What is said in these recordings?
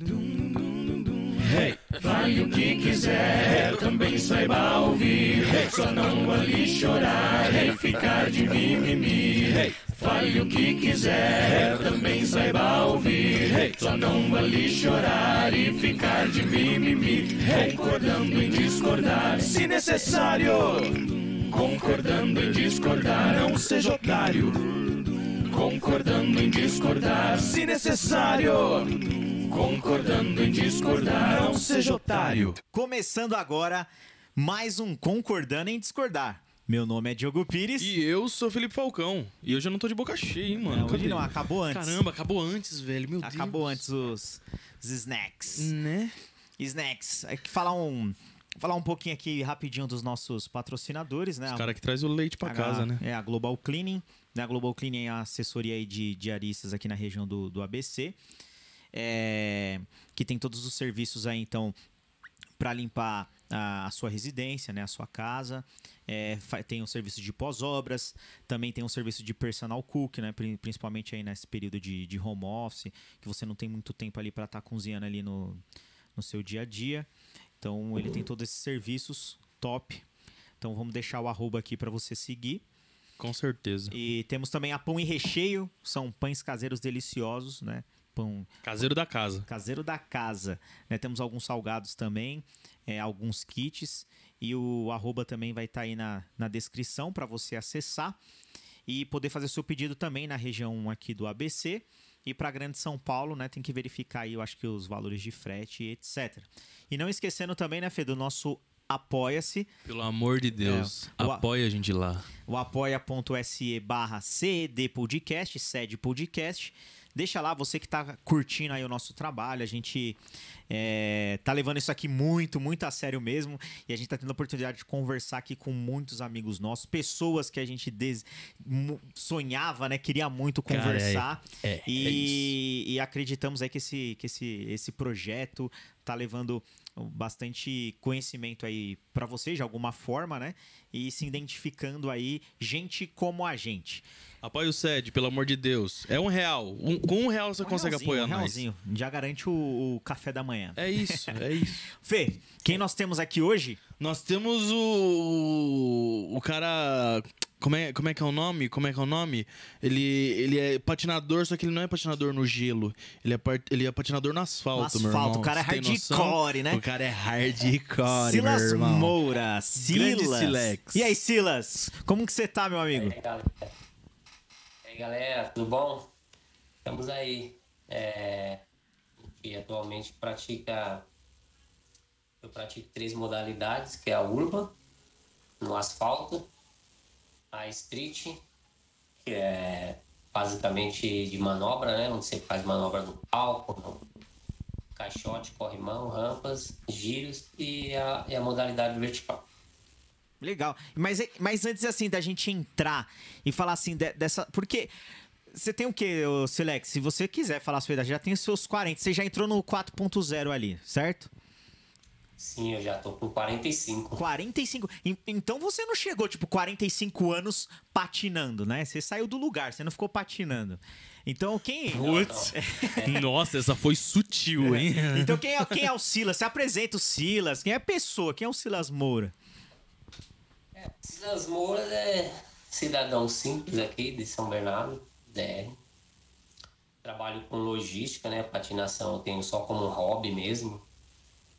Hey, fale o que quiser, também saiba ouvir. Só não ali chorar e ficar de mimimi. Hey, fale o que quiser, também saiba ouvir. Só não ali chorar e ficar de mimimi. Concordando em discordar, se necessário. Concordando em discordar, não seja otário. Concordando em discordar, se necessário. Concordando em discordar, não seja otário. Começando agora mais um Concordando em Discordar. Meu nome é Diogo Pires. E eu sou Felipe Falcão. E hoje eu não tô de boca cheia, hein, mano. Não, hoje não, acabou antes. Caramba, acabou antes, velho. Meu Acabou Deus. antes os, os snacks. Né? Snacks. É que falar um, falar um pouquinho aqui rapidinho dos nossos patrocinadores, né? Os cara que traz o leite pra A- casa, né? É, a Global Cleaning. Né? A Global Cleaning é a assessoria aí de diaristas aqui na região do, do ABC. É, que tem todos os serviços aí, então, para limpar a, a sua residência, né? A sua casa. É, tem um serviço de pós-obras. Também tem um serviço de personal cook, né? Pri- Principalmente aí nesse período de, de home office, que você não tem muito tempo ali para estar cozinhando ali no, no seu dia a dia. Então, ele tem todos esses serviços top. Então, vamos deixar o arroba aqui para você seguir. Com certeza. E temos também a Pão e Recheio, são pães caseiros deliciosos, né? Pão Caseiro da casa. caseiro da casa. né? Temos alguns salgados também, é, alguns kits. E o arroba também vai estar aí na, na descrição para você acessar. E poder fazer seu pedido também na região aqui do ABC. E para Grande São Paulo, né? Tem que verificar aí, eu acho que os valores de frete e etc. E não esquecendo também, né, Fê, do nosso Apoia-se. Pelo amor de Deus. É. O- Apoia a gente lá. o apoia.se barra CED Podcast, sede podcast. Deixa lá, você que tá curtindo aí o nosso trabalho, a gente é, tá levando isso aqui muito, muito a sério mesmo, e a gente tá tendo a oportunidade de conversar aqui com muitos amigos nossos, pessoas que a gente des- sonhava, né, queria muito Cara, é- conversar, é- é e, e acreditamos aí que esse, que esse, esse projeto tá levando bastante conhecimento aí para vocês de alguma forma, né? E se identificando aí gente como a gente. Apoia o SED, pelo amor de Deus. É um real. Um- com um real você Um consegue apoiar um nós. realzinho. Já garante o, o café da manhã. É isso, é isso. Fê, quem nós temos aqui hoje? Nós temos o. O cara. Como é, como é que é o nome? Como é que é o nome? Ele, ele é patinador, só que ele não é patinador no gelo. Ele é, part- ele é patinador no asfalto, No meu irmão. asfalto, o cara é hardcore, né? O cara é hardcore, Silas meu irmão. Moura. Silas. Silex. E aí, Silas? Como que você tá, meu amigo? E aí, galera? E aí, galera, tudo bom? Estamos aí. É, que atualmente pratica. Eu pratico três modalidades, que é a urban, no asfalto, a street, que é basicamente de manobra, né? Onde você faz manobra no palco, no caixote, corrimão, rampas, giros e a, e a modalidade vertical. Legal. Mas, mas antes, assim, da gente entrar e falar assim de- dessa. Porque. Você tem o quê, ô Silex? Se você quiser falar a sua idade, já tem os seus 40. Você já entrou no 4.0 ali, certo? Sim, eu já tô com 45. 45. En- Então você não chegou, tipo, 45 anos patinando, né? Você saiu do lugar, você não ficou patinando. Então quem. Putz. Nossa, essa foi sutil, hein? Então quem é, quem é o Silas? Você apresenta o Silas. Quem é a pessoa? Quem é o Silas Moura? Silas Moura é cidadão simples aqui de São Bernardo, DR. Trabalho com logística, né? Patinação eu tenho só como hobby mesmo.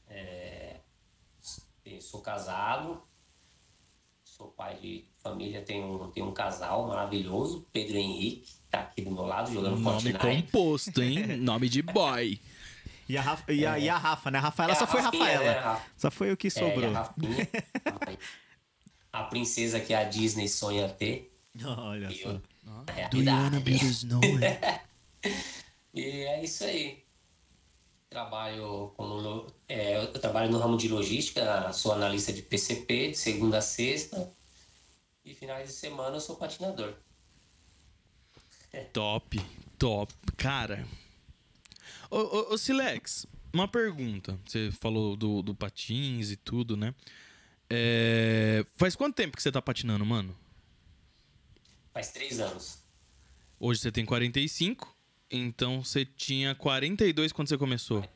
É, Sou casado, sou pai de família, tenho, tenho um casal maravilhoso, Pedro Henrique, tá aqui do meu lado jogando Nome Fortnite. composto, hein? Nome de boy. E a Rafa, e a, e a Rafa né? A Rafaela É, só a foi Rafinha, Rafaela. né, Rafa? Só foi o que É, e sobrou. a Rafinha, a princesa que a Disney sonha ter. Olha só. Eu, na realidade. snow? E é isso aí. Trabalho como é, eu trabalho no ramo de logística, sou analista de PCP, de segunda a sexta. E finais de semana eu sou patinador. Top, top. Cara. Ô, ô, ô Silex, uma pergunta. Você falou do, do patins e tudo, né? É, Faz quanto tempo que você tá patinando, mano? Faz três anos. Hoje você tem 45, então você tinha 42 quando você começou.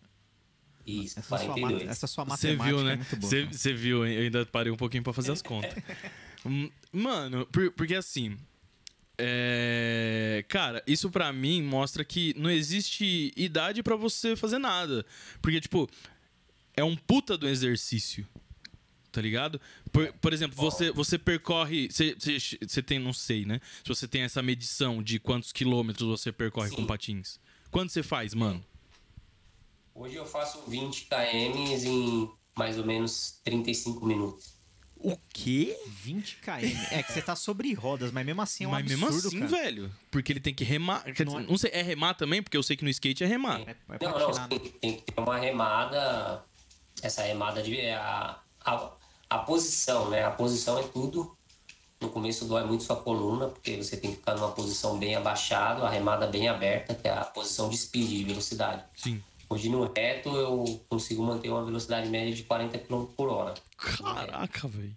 Isso, Essa sua, 42. mat- essa sua Você matemática viu, né? é muito boa. Você viu, hein? Eu ainda parei um pouquinho pra fazer as contas. Hum, Mano, por- porque assim. É... Cara, isso pra mim mostra que não existe idade pra você fazer nada. Porque, tipo, é um puta do exercício. Tá ligado? Por, por exemplo, você, você percorre. Você, você, você tem, não sei, né? Se você tem essa medição de quantos quilômetros você percorre Sim. com patins. Quanto você faz, mano? Hoje eu faço 20 km em mais ou menos 35 minutos. O quê? 20 km. É que você tá sobre rodas, mas mesmo assim é um Mas absurdo, mesmo assim, cara. velho. Porque ele tem que remar. Quer Não dizer, é- não sei, é remar também? Porque eu sei que no skate é remar. É, é Não, não, tem, tem que ter uma remada. Essa remada de. A, a, a posição, né? A posição é tudo. No começo dói muito sua coluna, porque você tem que ficar numa posição bem abaixada, a remada bem aberta, que é a posição de speed, de velocidade. Sim. Hoje no reto eu consigo manter uma velocidade média de 40 km por hora. Caraca, velho.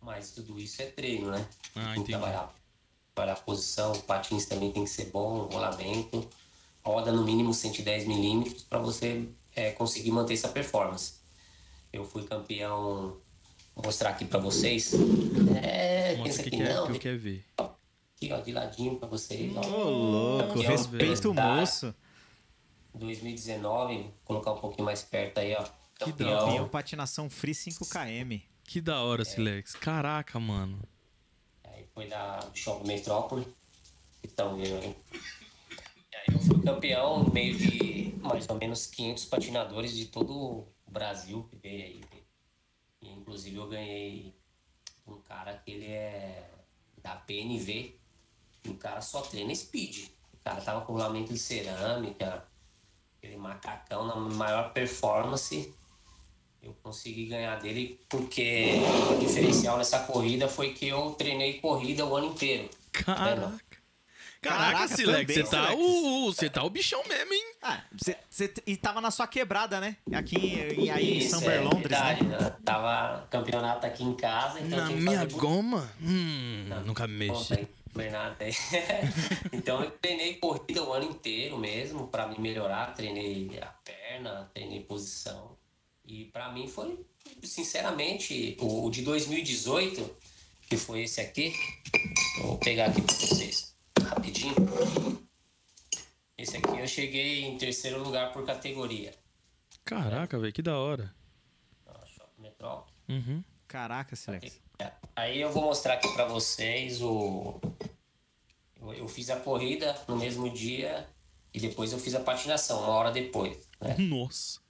Mas tudo isso é treino, né? Ah, tem que trabalhar, trabalhar a posição, o patins também tem que ser bom, o rolamento. Roda no mínimo 110 milímetros para você é, conseguir manter essa performance. Eu fui campeão, vou mostrar aqui para vocês. É, Mostra pensa o que, que que, é, não, que eu quero ver. aqui ó, de ladinho para vocês. Ô, louco, Campeão respeita o moço. 2019, vou colocar um pouquinho mais perto aí, ó. Que da Campeão Campeão. patinação free 5km. Que da É. hora, Silex. Caraca, mano. Aí foi da, Shopping Metrópole. Então, eu, e aí eu fui campeão no meio de mais ou menos 500 patinadores de todo o Brasil que veio aí. E, inclusive eu ganhei um cara que ele é da PNV. E o cara só treina speed. O cara tava com rolamento de cerâmica, aquele macacão na maior performance. Eu consegui ganhar dele porque o diferencial nessa corrida foi que eu treinei corrida o ano inteiro. Caraca. Caraca, Caraca, Silex, você tá, o, você tá o bichão mesmo, hein? Ah, você, você e tava na sua quebrada, né? Aqui em, aí em Isso, Summer é Londres, verdade, né? né? Tava campeonato aqui em casa, então Na minha muito goma? Hum, Não, nunca me conta mexe. aí, Bernardo aí. então eu treinei corrida o ano inteiro mesmo para me melhorar, treinei a perna, treinei posição. E para mim foi, sinceramente, o, o de 2018, que foi esse aqui, vou pegar aqui para vocês rapidinho. Esse aqui eu cheguei em terceiro lugar por categoria. Caraca, velho, que da hora. Shopping. Uhum. Caraca, Silex. Aí eu vou mostrar aqui pra vocês o. Eu, eu fiz a corrida no mesmo dia e depois eu fiz a patinação, uma hora depois. Né? Nossa.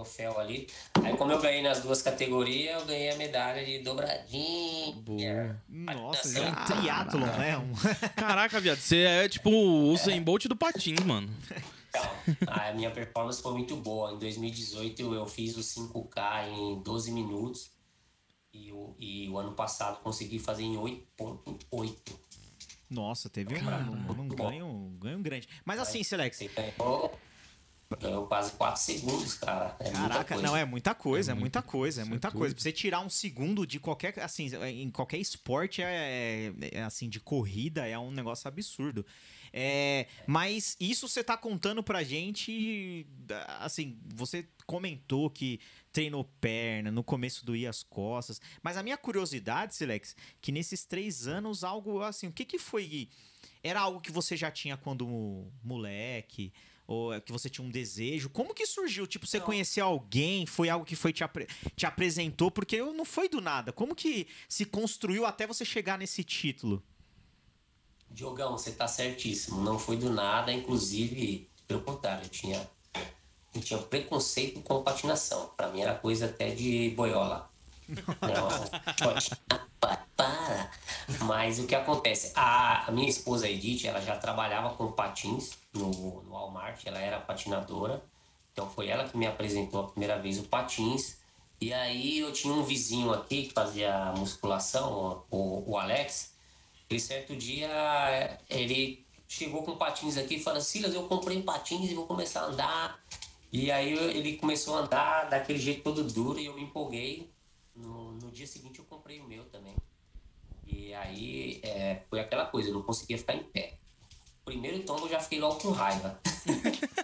Troféu ali. Aí, como eu ganhei nas duas categorias, eu ganhei a medalha de dobradinha. Boa. Nossa, é um triatlon, né? Um... Caraca, viado, você é tipo o Usain Bolt do patins, mano. Calma. A minha performance foi muito boa. Em 2018 eu fiz o 5K em 12 minutos. E o, e o ano passado consegui fazer em 8.8. Nossa, teve um, um, um ganho, um ganho grande. Mas assim, Silex, Você ganhou quase 4 segundos, cara. É muita Caraca, coisa. não, é muita coisa, é, É muito- muita coisa, é é muita doido. coisa. Pra você tirar um segundo de qualquer, assim, em qualquer esporte, é, é, assim, de corrida, é um negócio absurdo. É, mas isso você tá contando pra gente, assim, você comentou que treinou perna, no começo doía as costas, mas a minha curiosidade, Silex, que nesses três anos, algo assim, o que que foi... Era algo que você já tinha quando moleque? Ou é que você tinha um desejo? Como que surgiu? Tipo, você Não. conhecia alguém? Foi algo que foi te, apre- te apresentou? Porque não foi do nada. Como que se construiu até você chegar nesse título? Diogão, você tá certíssimo. Não foi do nada, inclusive, pelo contrário, eu tinha, eu tinha preconceito com patinação. Pra mim era coisa até de boiola. Não, para. Mas o que acontece? A, a minha esposa Edith, ela já trabalhava com patins no, no Walmart, ela era patinadora. Então foi ela que me apresentou a primeira vez o patins. E aí eu tinha um vizinho aqui que fazia musculação, o, o Alex. E certo dia ele chegou com patins aqui e falou: Silas, eu comprei patins e vou começar a andar. E aí ele começou a andar daquele jeito todo duro e eu me empolguei. No, no dia seguinte eu comprei o meu também. E aí é, foi aquela coisa, eu não conseguia ficar em pé. Primeiro tombo eu já fiquei logo com raiva.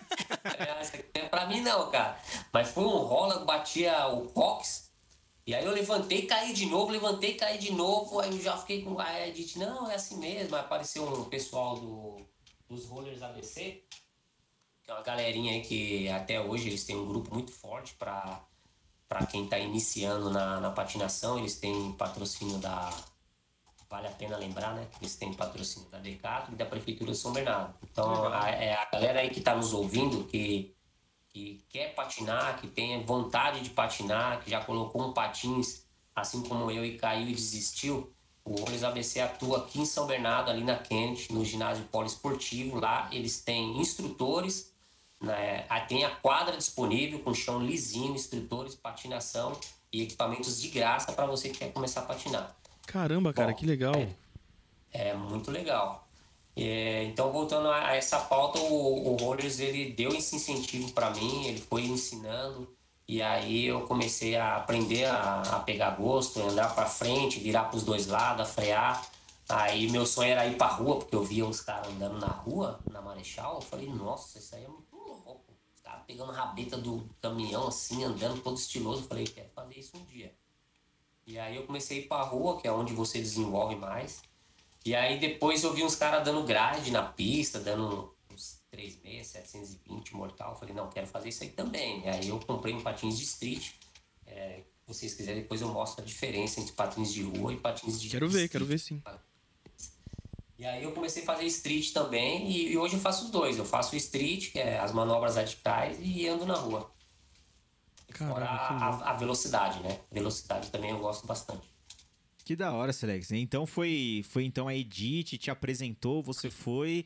É pra mim não, cara. Mas foi um rola, batia o cox. E aí eu levantei, caí de novo, levantei, caí de novo. Aí eu já fiquei com a Edith, não, é assim mesmo. Aí apareceu um pessoal do, dos rollers ABC, que é uma galerinha aí que até hoje eles têm um grupo muito forte pra, pra quem tá iniciando na, na patinação. Eles têm patrocínio da vale a pena lembrar, né? Que eles têm patrocínio da Decathlon e da Prefeitura de São Bernardo. Então, a, é a galera aí que está nos ouvindo, que, que quer patinar, que tem vontade de patinar, que já colocou um patins, assim como eu, e caiu e desistiu, o Olhos ABC atua aqui em São Bernardo, ali na Kent, no ginásio poliesportivo. Lá eles têm instrutores, né? tem a quadra disponível com chão lisinho, instrutores, patinação e equipamentos de graça para você que quer começar a patinar. Caramba, cara, Bom, que legal. É, é muito legal. É, então, voltando a, a, essa pauta, o, o Rollers ele deu esse incentivo para mim, ele foi ensinando, e aí eu comecei a aprender a, a pegar gosto, andar para frente, virar para os dois lados, a frear. Aí meu sonho era ir para rua, porque eu via uns caras andando na rua, na Marechal. Eu falei, nossa, isso aí é muito. Os pegando a rabeta do caminhão assim, andando todo estiloso. Eu falei, quero fazer isso um dia. E aí eu comecei a ir pra rua, que é onde você desenvolve mais. E aí depois eu vi uns caras dando grade na pista, dando uns 36, 720 mortal. Eu falei, não, quero fazer isso aí também. E aí eu comprei um patins de street. É, se vocês quiserem, depois eu mostro a diferença entre patins de rua e patins de Quero ver, street. quero ver sim. E aí eu comecei a fazer street também e, e hoje eu faço os dois. Eu faço street, que é as manobras radicais, e ando na rua. Fora a, a, velocidade, né? Velocidade também eu gosto bastante. Que da hora, Selex. Então foi, foi então a Edith te apresentou, você foi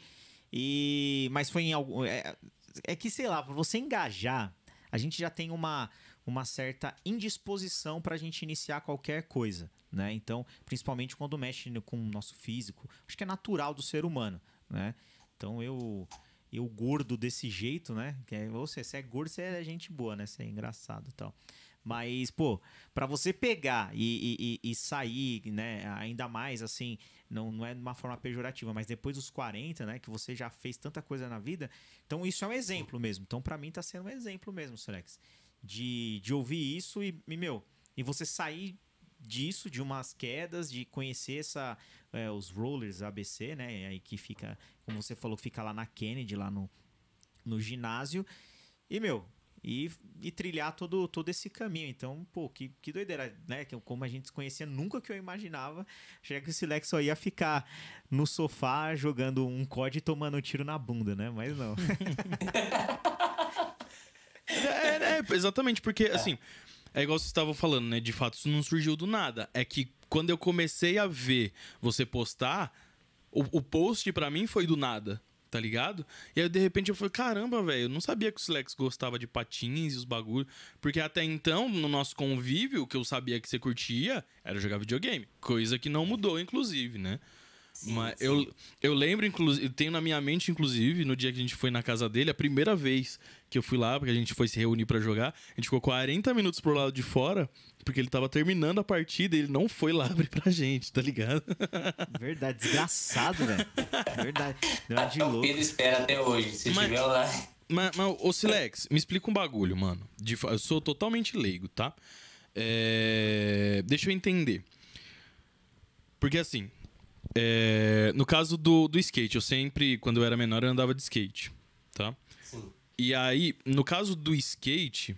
e mas foi em algum é, é que sei lá, para você engajar, a gente já tem uma uma certa indisposição para a gente iniciar qualquer coisa, né? Então, principalmente quando mexe com o nosso físico, acho que é natural do ser humano, né? Então eu eu gordo desse jeito, né? Que é, você, se é gordo, você é gente boa, né? Você é engraçado e tal. Mas, pô, para você pegar e, e, e, sair, né? Ainda mais assim, não, não é de uma forma pejorativa, mas depois dos 40, né? Que você já fez tanta coisa na vida. Então, isso é um exemplo mesmo. Então, para mim, tá sendo um exemplo mesmo, Selex. De, de ouvir isso e, e, meu, e você sair disso, de umas quedas, de conhecer essa, é, os rollers ABC, né? Aí que fica, como você falou, fica lá na Kennedy, lá no, no ginásio. E, meu, e, e, trilhar todo, todo esse caminho. Então, pô, que, que doideira, né? Como a gente se conhecia, nunca que eu imaginava. Achei que o Silex só ia ficar no sofá jogando um COD e tomando um tiro na bunda, né? Mas não. é, é, exatamente, porque, assim, é igual você estava falando, né? De fato, isso não surgiu do nada. É que quando eu comecei a ver você postar, o, o post para mim foi do nada, tá ligado? E aí, de repente, eu falei, caramba, velho, eu não sabia que o Silex gostava de patins e os bagulhos. Porque até então, no nosso convívio, o que eu sabia que você curtia era jogar videogame. Coisa que não mudou, inclusive, né? Sim, Mas sim. Eu, eu lembro, inclusive, tenho na minha mente, inclusive, no dia que a gente foi na casa dele, a primeira vez que eu fui lá, porque a gente foi se reunir para jogar, a gente ficou 40 minutos pro lado de fora, porque ele tava terminando a partida e ele não foi lá abrir pra gente, tá ligado? Verdade, desgraçado, velho. Verdade. Verdade de louco. Pedro espera até hoje, se mas, tiver lá. Mas, mas, ô Silex, me explica um bagulho, mano. De, eu sou totalmente leigo, tá? É, deixa eu entender. Porque assim, é, no caso do, do skate, eu sempre, quando eu era menor, eu andava de skate, tá? Sim. E aí, no caso do skate,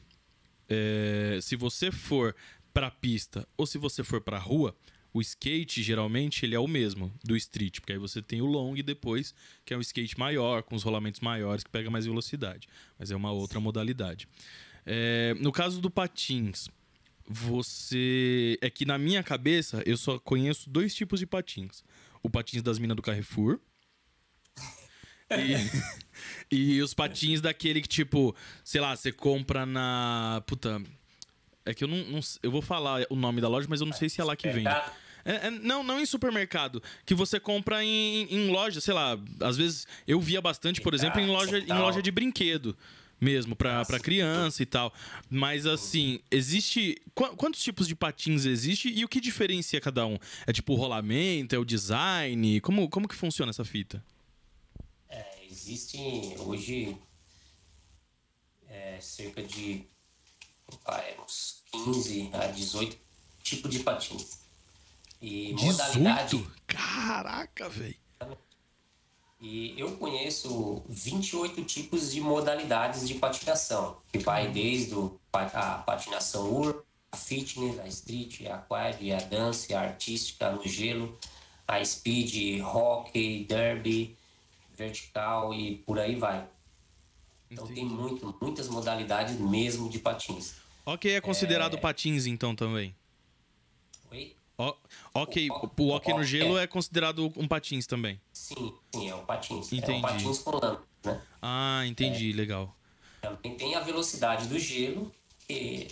é, se você for pra pista ou se você for pra rua, o skate, geralmente, ele é o mesmo do street, porque aí você tem o long depois, que é um skate maior, com os rolamentos maiores, que pega mais velocidade. Mas é uma outra modalidade. É, no caso do patins, você. É que na minha cabeça eu só conheço dois tipos de patins: o patins das minas do Carrefour. E, e os patins daquele que, tipo, sei lá, você compra na. Puta. É que eu não, não, Eu vou falar o nome da loja, mas eu não sei se é lá que vende. É, é, não, não em supermercado. Que você compra em, em loja, sei lá. Às vezes eu via bastante, por exemplo, em loja, em loja de brinquedo mesmo para criança e tal. Mas assim, existe qu quantos tipos de patins existe e o que diferencia cada um? É tipo o rolamento, é o design? Como como que funciona essa fita? É, existe hoje é, cerca de vai, uns 15 a 18 tipos de patins. E modalidade. 18? Caraca, velho. E eu conheço 28 tipos de modalidades de patinação, que vai desde a patinação urban, a fitness, a street, a quad, a dance, a artística no gelo, a speed, hockey, derby, vertical e por aí vai. Então tem muito, muitas modalidades mesmo de patins. Ok, é considerado patins então também. Ó, ok, o hockey no gelo é considerado um patins também. Sim, sim, é um patins. É Entendi. um patins com né? Ah, entendi, É. legal. Também tem a velocidade do gelo, que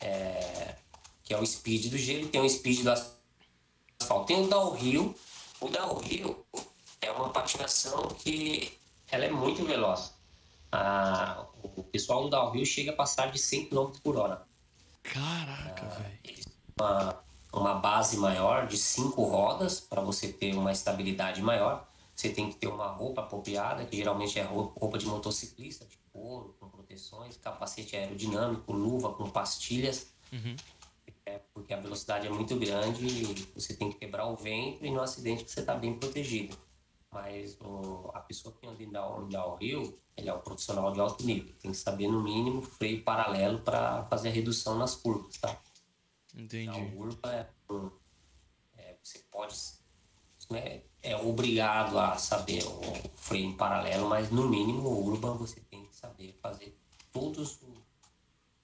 é, que é o speed do gelo, tem o speed do asfalto. Tem o downhill. O downhill é uma patinação que ela é muito veloz. Ah, o pessoal no downhill chega a passar de 100 km por hora. Caraca, velho. Eles têm uma, uma base maior de cinco rodas para você ter uma estabilidade maior. Você tem que ter uma roupa apropriada, que geralmente é roupa, de motociclista, de couro, com proteções, capacete aerodinâmico, luva com pastilhas, Uhum. é, porque a velocidade é muito grande e você tem que quebrar o vento e no acidente você está bem protegido. Mas o- a pessoa que anda em down- downhill, ele é um profissional de alto nível, tem que saber no mínimo freio paralelo para fazer a redução nas curvas, tá? Entendi. o Urba é, um- é, você pode né, é obrigado a saber o freio em paralelo, mas no mínimo o Urban você tem que saber fazer todas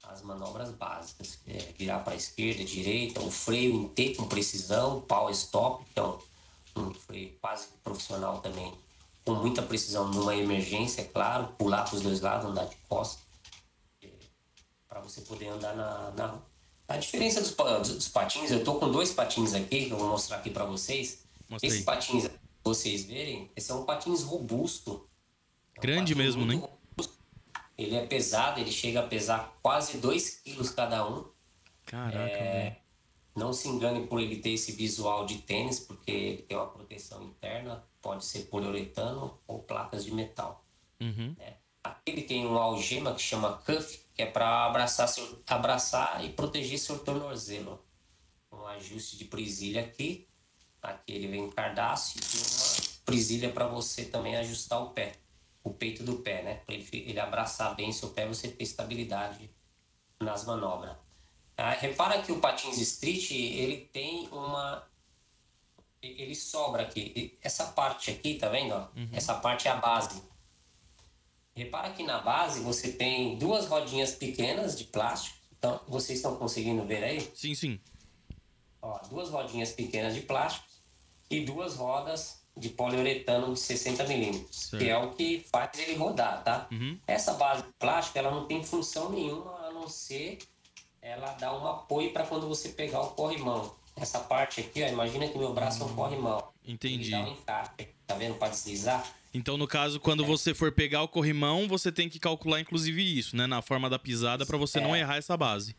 as manobras básicas, é, virar para a esquerda, direita, o freio em T com precisão, power stop, é um, freio quase profissional também, com muita precisão numa emergência, é claro, pular para os dois lados, andar de costas para você poder andar na, na. A diferença dos, dos patins, eu tô com dois patins aqui, que eu vou mostrar aqui para vocês. Mostra esse aí. patins, pra vocês verem, um patins robusto. É um Grande mesmo, né? robusto. Ele é pesado, ele chega a pesar quase 2 quilos cada um. Caraca, É, velho. Não se engane por ele ter esse visual de tênis, porque ele tem uma proteção interna, pode ser poliuretano ou placas de metal. Uhum. né? Aqui ele tem uma algema que chama cuff, que é para abraçar, seu, abraçar e proteger seu tornozelo. Um ajuste de presilha aqui. Aqui ele vem cardácio e uma presilha para você também ajustar o pé, o peito do pé, né? Para ele, ele abraçar bem seu pé, você ter estabilidade nas manobras. Ah, repara que o patins street ele tem uma ele sobra aqui. Essa parte aqui, tá vendo? ó? Essa parte é a base. Repara que na base você tem duas rodinhas pequenas de plástico. Então, vocês estão conseguindo ver aí? Sim, sim. Ó, duas rodinhas pequenas de plástico e duas rodas de poliuretano de 60 milímetros, que é o que faz ele rodar, tá? Uhum. Essa base de plástico, ela não tem função nenhuma a não ser ela dar um apoio para quando você pegar o corrimão. Essa parte aqui, ó, imagina que meu braço é um corrimão. Entendi. Ele dá um encaixe, tá vendo? Para deslizar. Então, no caso, quando você for pegar o corrimão, você tem que calcular, inclusive, isso, né? Na forma da pisada, pra você não É. errar essa base.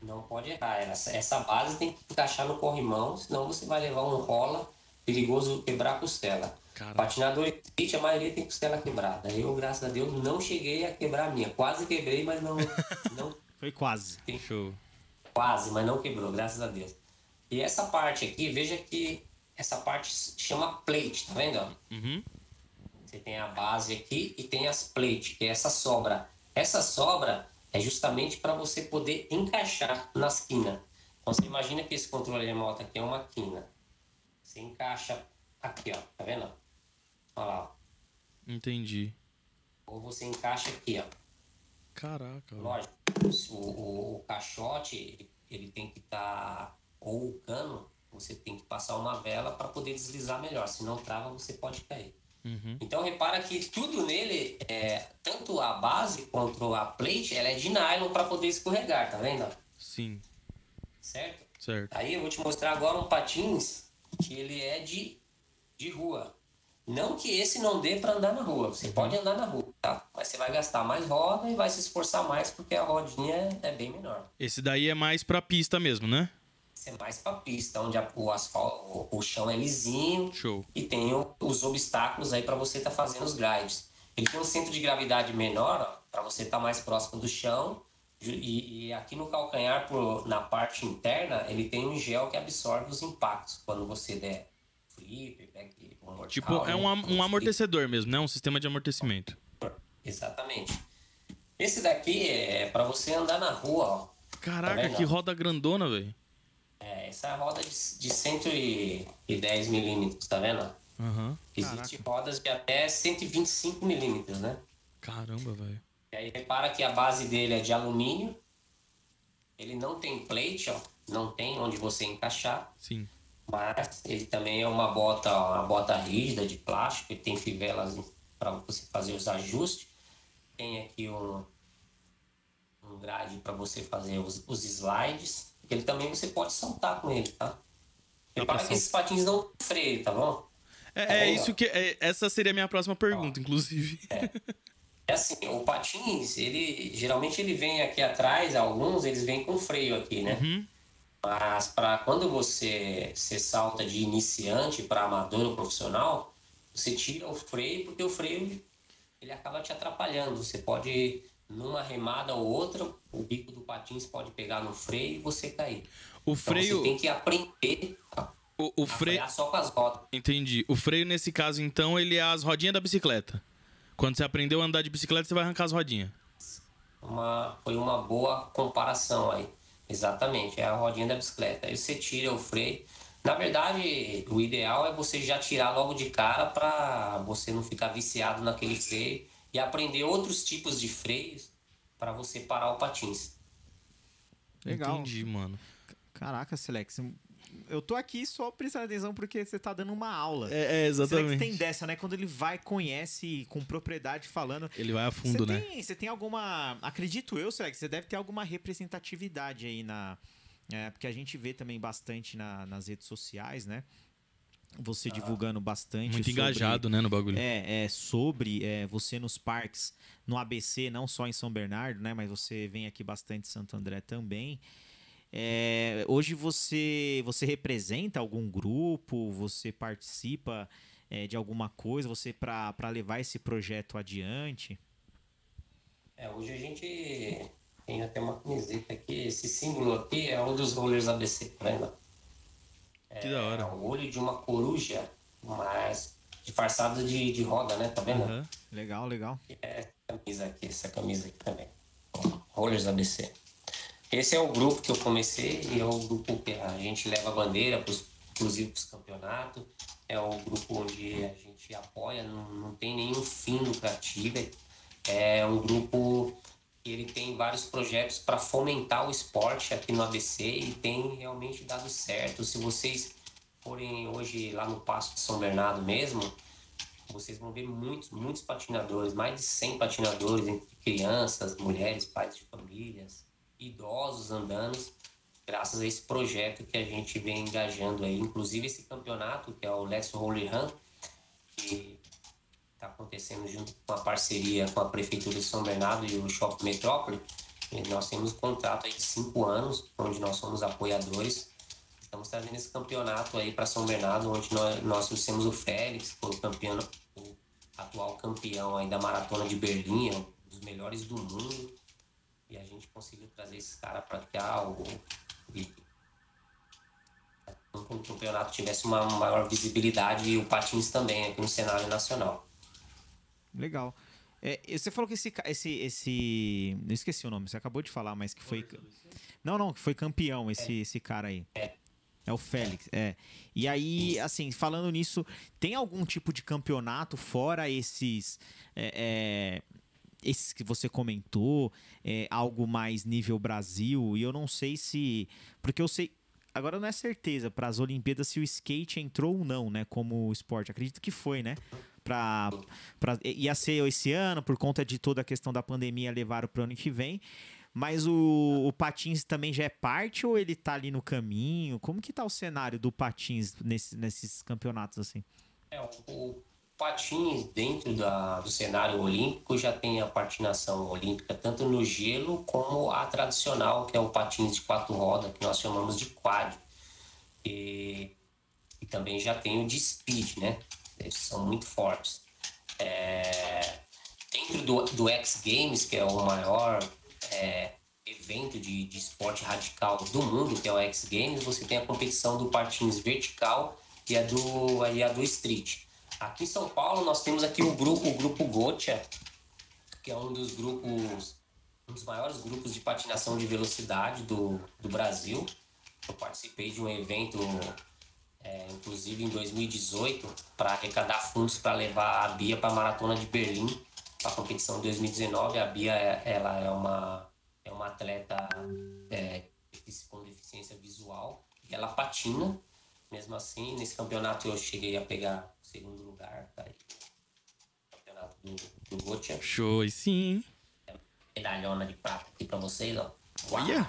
Não pode errar. Essa, essa base tem que encaixar no corrimão, senão você vai levar um rola perigoso quebrar a costela. Caramba. Patinador street, a maioria tem costela quebrada. Eu, graças a Deus, não cheguei a quebrar a minha. Quase quebrei, mas não, não Foi quase. Show. quase, mas não quebrou, graças a Deus. E essa parte aqui, veja que essa parte chama plate, tá vendo? Uhum. Você tem a base aqui e tem as plate, que é essa sobra. Essa sobra é justamente para você poder encaixar nas quinas. Então você imagina que esse controle remoto aqui é uma quina. Você encaixa aqui, ó, tá vendo? Olha lá, ó. Entendi. ou você encaixa aqui, ó. Caraca. Lógico, o, o, o caixote ele, ele tem que estar ou o cano, você tem que passar uma vela para poder deslizar melhor. Se não trava, você pode cair. Uhum. Então repara que tudo nele, é, tanto a base quanto a plate, ela é de nylon para poder escorregar, tá vendo? Sim, Certo? certo. Aí eu vou te mostrar agora um patins que ele é de, de rua. Não que esse não dê para andar na rua, você pode andar na rua, tá? Mas você vai gastar mais roda e vai se esforçar mais porque a rodinha é, é bem menor. Esse daí é mais pra pista mesmo, né? É mais para pista, onde a- o asfalto, o, o chão é lisinho, Show. e tem o- os obstáculos aí para você estar fazendo os grides. Ele tem um centro de gravidade menor, para você estar tá mais próximo do chão. E, e, aqui no calcanhar, por, na parte interna, ele tem um gel que absorve os impactos quando você der flip, um mortal, Tipo, é um, né? um amortecedor mesmo, né? Um sistema de amortecimento. Exatamente. Esse daqui é para você andar na rua, ó. Caraca, tá que roda grandona, velho. É, essa é a roda de, de 110 milímetros, tá vendo? Uhum. Existem rodas de até 125 milímetros, né? Caramba, velho. E aí repara que a base dele é de alumínio. Ele não tem plate, ó. Não tem onde você encaixar. Sim. Mas ele também é uma bota, uma bota rígida de plástico e tem fivelas para você fazer os ajustes. Tem aqui um, um grade para você fazer os, os slides. Ele também você pode saltar com ele, tá? Repara que esses patins não freio, tá bom? É, tá é isso que. É, essa seria a minha próxima pergunta, Ó, inclusive. É. é. assim, o patins, ele geralmente ele vem aqui atrás, alguns eles vêm com freio aqui, né? Uhum. Mas para quando você, você salta de iniciante para amador ou profissional, você tira o freio, porque o freio ele acaba te atrapalhando. Você pode, numa remada ou outra, o bico do patins pode pegar no freio e você cair. O freio. Então, você tem que aprender a, o, o freio só com as rodas. Entendi. O freio, nesse caso, então, ele é as rodinhas da bicicleta. Quando você aprendeu a andar de bicicleta, você vai arrancar as rodinhas. Uma, foi uma boa comparação aí. Exatamente, é a rodinha da bicicleta. Aí você tira o freio. Na verdade, o ideal é você já tirar logo de cara para você não ficar viciado naquele freio e aprender outros tipos de freios para você parar o patins. Legal. Entendi, mano. Caraca, Selex, eu tô aqui só prestando atenção porque você tá dando uma aula. É, é exatamente. tem dessa, né? Quando ele vai, conhece com propriedade falando. Ele vai a fundo, você né? Tem, você tem alguma. Acredito eu, será que você deve ter alguma representatividade aí na. É, porque a gente vê também bastante na, nas redes sociais, né? Você ah, divulgando bastante. Muito sobre, engajado, né, no bagulho. É, é sobre é, você nos parques, no ABC, não só em São Bernardo, né? Mas você vem aqui bastante em Santo André também. É, hoje você você representa algum grupo? Você participa é, de alguma coisa? Você para levar esse projeto adiante? É, hoje a gente tem até uma camiseta aqui. Esse símbolo aqui é um dos rollers ABC, tá vendo? É, que da hora. É o olho de uma coruja, mas disfarçado de, de roda, né? Tá vendo? Uhum. Legal, legal. É essa camisa aqui, essa camisa aqui também. Rollers ABC. Esse é o grupo que eu comecei e é o grupo que a gente leva a bandeira, pros, inclusive para os campeonatos. É o grupo onde a gente apoia, não, não tem nenhum fim lucrativo. É um grupo ele tem vários projetos para fomentar o esporte aqui no ABC e tem realmente dado certo. Se vocês forem hoje lá no Passo de São Bernardo mesmo, vocês vão ver muitos, muitos patinadores, mais de 100 patinadores entre crianças, mulheres, pais de famílias, idosos andando, graças a esse projeto que a gente vem engajando aí. Inclusive esse campeonato, que é o Let's Holy Run, que está acontecendo junto com a parceria com a Prefeitura de São Bernardo e o Shopping Metrópole. Nós temos um contrato aí de cinco anos, onde nós somos apoiadores. Estamos trazendo esse campeonato aí para São Bernardo, onde nós, trouxemos o Félix, foi o, campeão, o atual campeão aí da Maratona de Berlim, um dos melhores do mundo e a gente conseguiu trazer esses caras para cá o, e o campeonato tivesse uma maior visibilidade e o patins também aqui no cenário nacional. Legal. É, você falou que esse, esse, esse. Eu esqueci o nome, você acabou de falar, mas que foi. Não, não, que foi campeão esse, esse cara aí. É. É o Félix, é. E aí, assim, falando nisso, tem algum tipo de campeonato fora esses. É, é esses que você comentou, é, algo mais nível Brasil, e eu não sei se. Porque eu sei. Agora não é certeza para as Olimpíadas se o skate entrou ou não, né? Como esporte. Acredito que foi, né? Pra, ia ser esse ano, por conta de toda a questão da pandemia, levaram para o ano que vem. Mas o, o, Patins também já é parte ou ele tá ali no caminho? Como que tá o cenário do Patins nesse, nesses campeonatos assim? É, o, patins dentro da, do cenário olímpico já tem a patinação olímpica tanto no gelo como a tradicional, que é o patins de quatro rodas, que nós chamamos de quad. E, e também já tem o de speed, né? Eles são muito fortes. É, dentro do, do X Games, que é o maior é, evento de, de esporte radical do mundo, que é o X Games, você tem a competição do patins vertical e a do, e a do street. Aqui em São Paulo nós temos aqui o grupo, o grupo Gotia, que é um dos grupos, um dos maiores grupos de patinação de velocidade do, do Brasil. Eu participei de um evento, é, inclusive em 2018, para arrecadar fundos para levar a Bia para a Maratona de Berlim, para a competição de 2019. A Bia ela é uma, é uma atleta é, com deficiência visual e ela patina. Mesmo assim, nesse campeonato eu cheguei a pegar segundo lugar, tá aí. Campeonato do, do Gotia. Show, e sim. Medalhona de prata aqui pra vocês, ó. Olha!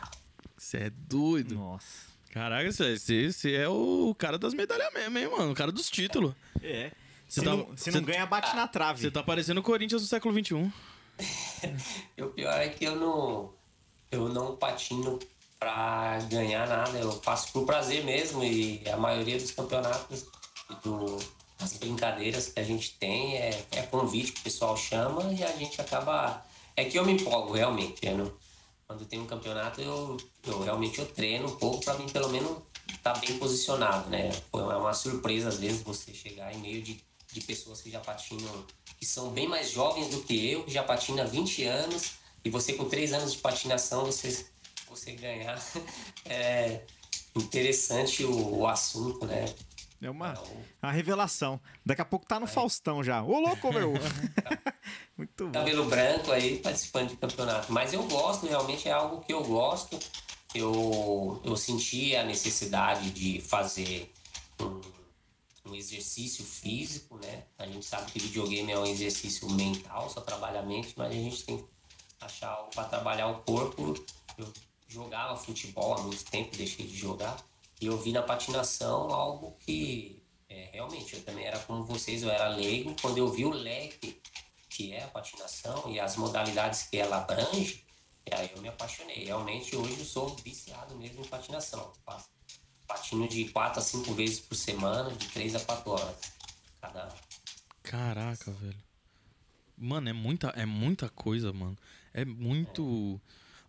Você é doido. Nossa. Caraca, você é o cara das medalhas mesmo, hein, mano? O cara dos títulos. É. Se, tá- não, se não ganha, bate na trave. Você tá parecendo o Corinthians do século. XXI. O pior é que eu não, eu não patino pra ganhar nada, eu faço por prazer mesmo e a maioria dos campeonatos do, das brincadeiras que a gente tem é, é convite que o pessoal chama e a gente acaba. É que eu me empolgo realmente. Eu não- quando tem um campeonato eu, eu realmente eu treino um pouco pra mim pelo menos estar bem posicionado, né? Foi uma, surpresa às vezes você chegar em meio de, de pessoas que já patinam, que são bem mais jovens do que eu, que já patina há 20 anos, e você com 3 anos de patinação, você, você ganhar. É interessante o, o assunto, né? É uma, Então, uma revelação. Daqui a pouco tá no Faustão já. Ô, louco, meu! Muito bom. cabelo branco aí participando de campeonato. Mas eu gosto, realmente é algo que eu gosto. Eu, eu senti a necessidade de fazer um, um exercício físico, né? A gente sabe que videogame é um exercício mental, só trabalha a mente, mas a gente tem que achar algo para trabalhar o corpo. Eu jogava futebol há muito tempo, deixei de jogar. E eu vi na patinação algo que é, realmente eu também era como vocês, eu era leigo. Quando eu vi o leque que é a patinação e as modalidades que ela abrange, e aí eu me apaixonei. Realmente hoje eu sou viciado mesmo em patinação. Patino de 4 a 5 vezes por semana, de 3 a 4 horas. Cada. Caraca, velho. Mano, é muita, é muita coisa, mano. É muito.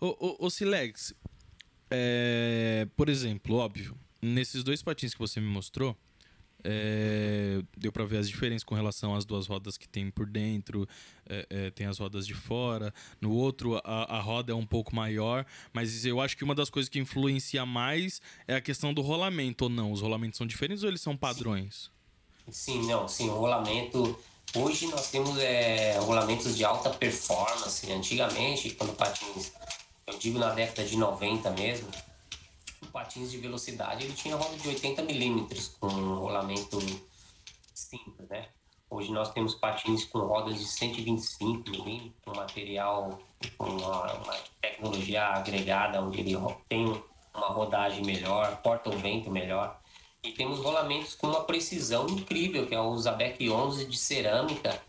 Ô, ô, ô Silex, é, por exemplo, óbvio, nesses dois patins que você me mostrou, é, deu pra ver as diferenças com relação às duas rodas que tem por dentro, é, é, tem as rodas de fora. No outro, a, a roda é um pouco maior, mas eu acho que uma das coisas que influencia mais é a questão do rolamento ou não. Os rolamentos são diferentes ou eles são padrões? Sim, não, sim, o rolamento. Hoje nós temos é, rolamentos de alta performance. Antigamente, quando patins, eu digo na década de 90 mesmo, patins de velocidade ele tinha roda de 80 milímetros com rolamento simples, né? Hoje nós temos patins com rodas de 125 milímetros, um material com uma, uma tecnologia agregada, onde ele tem uma rodagem melhor, porta o vento melhor. E temos rolamentos com uma precisão incrível, que é o Zabec 11 de cerâmica.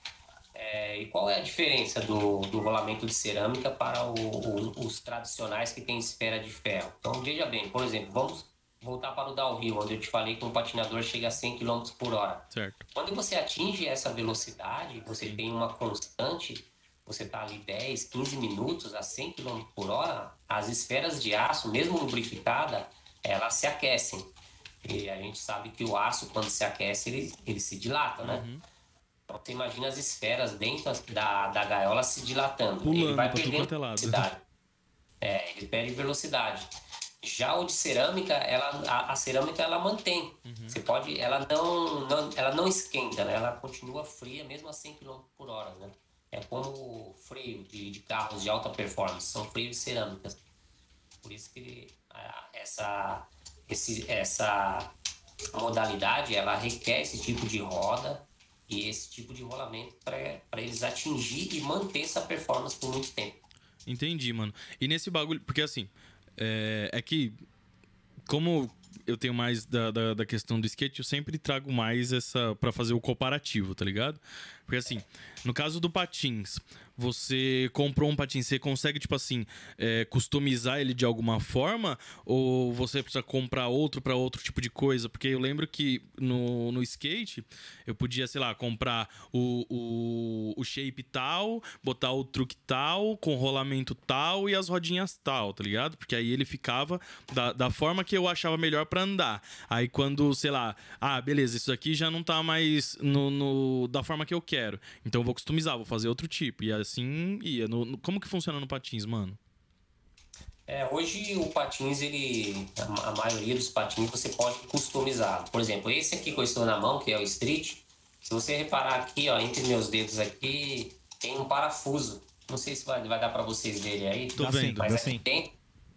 É, e qual é a diferença do, do rolamento de cerâmica para o- o- os tradicionais que têm esfera de ferro? Então, veja bem, por exemplo, vamos voltar para o downhill, onde eu te falei que um patinador chega a 100 km por hora. Certo. Quando você atinge essa velocidade, você tem uma constante, você está ali 10, 15 minutos a 100 km por hora, as esferas de aço, mesmo lubrificada, elas se aquecem. E a gente sabe que o aço, quando se aquece, ele, ele se dilata, né? Então você imagina as esferas dentro da, da gaiola se dilatando. ele Pulando vai pra tudo perdendo é velocidade. É, ele perde velocidade. Já o de cerâmica, ela, a, a cerâmica ela mantém. Você pode, ela não, não, ela não esquenta, né? Ela continua fria mesmo a 100 km por hora, né? É como freio de, de carros de alta performance, são freios de cerâmicas. Por isso que essa, esse, essa modalidade, ela requer esse tipo de roda e esse tipo de rolamento para eles atingir e manter essa performance por muito tempo. Entendi, mano. E nesse bagulho, porque assim, é, é que como eu tenho mais da, da, da questão do skate, eu sempre trago mais essa pra fazer o comparativo, tá ligado? Porque assim, no caso do patins, você comprou um patins, você consegue, tipo assim, é, customizar ele de alguma forma? Ou você precisa comprar outro para outro tipo de coisa? Porque eu lembro que no, no skate, eu podia, sei lá, comprar o, o, o shape tal, botar o truque tal, com rolamento tal e as rodinhas tal, tá ligado? Porque aí ele ficava da, da forma que eu achava melhor para andar. Aí quando, sei lá, ah, beleza, isso aqui já não tá mais no, no, da forma que eu quero. Então eu vou customizar, vou fazer outro tipo. E assim ia. No, no, como que funciona no patins, mano? É, hoje o patins, ele. A, a maioria dos patins você pode customizar. Por exemplo, esse aqui que eu estou na mão, que é o Street, se você reparar aqui, ó, entre meus dedos aqui, tem um parafuso. Não sei se vai, vai dar para vocês verem aí. Tô vendo, mas aqui tem.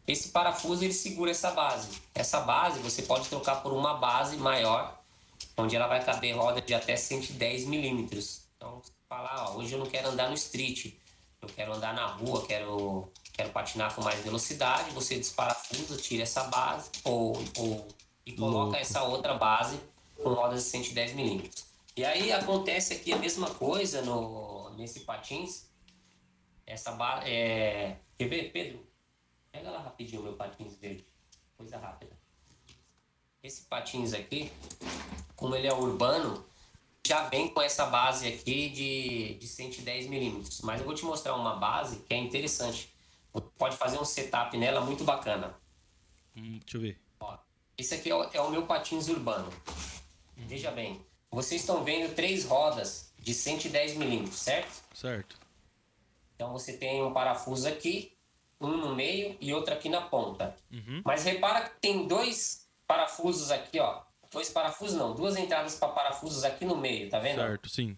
Esse parafuso ele segura essa base. Essa base você pode trocar por uma base maior, onde ela vai caber roda de até 110 milímetros. Então, falar, ó, hoje eu não quero andar no street, eu quero andar na rua, quero, quero patinar com mais velocidade, você desparafusa, tira essa base ou, ou e coloca Louco. essa outra base com rodas de 110 milímetros. E aí acontece aqui a mesma coisa no, nesse patins. Essa base. É... Quer ver, Pedro? Pega lá rapidinho meu patins verde. Coisa rápida. Esse patins aqui, como ele é urbano, já vem com essa base aqui de, de 110 milímetros. Mas eu vou te mostrar uma base que é interessante. Pode fazer um setup nela muito bacana. Hum, deixa eu ver. Ó, esse aqui é o, é o meu patins urbano. Hum. Veja bem, vocês estão vendo três rodas de 110 milímetros, certo? Certo. Então você tem um parafuso aqui um no meio e outro aqui na ponta. Uhum. Mas repara que tem dois parafusos aqui, ó. Dois parafusos não, duas entradas para parafusos aqui no meio, tá vendo? Certo, sim.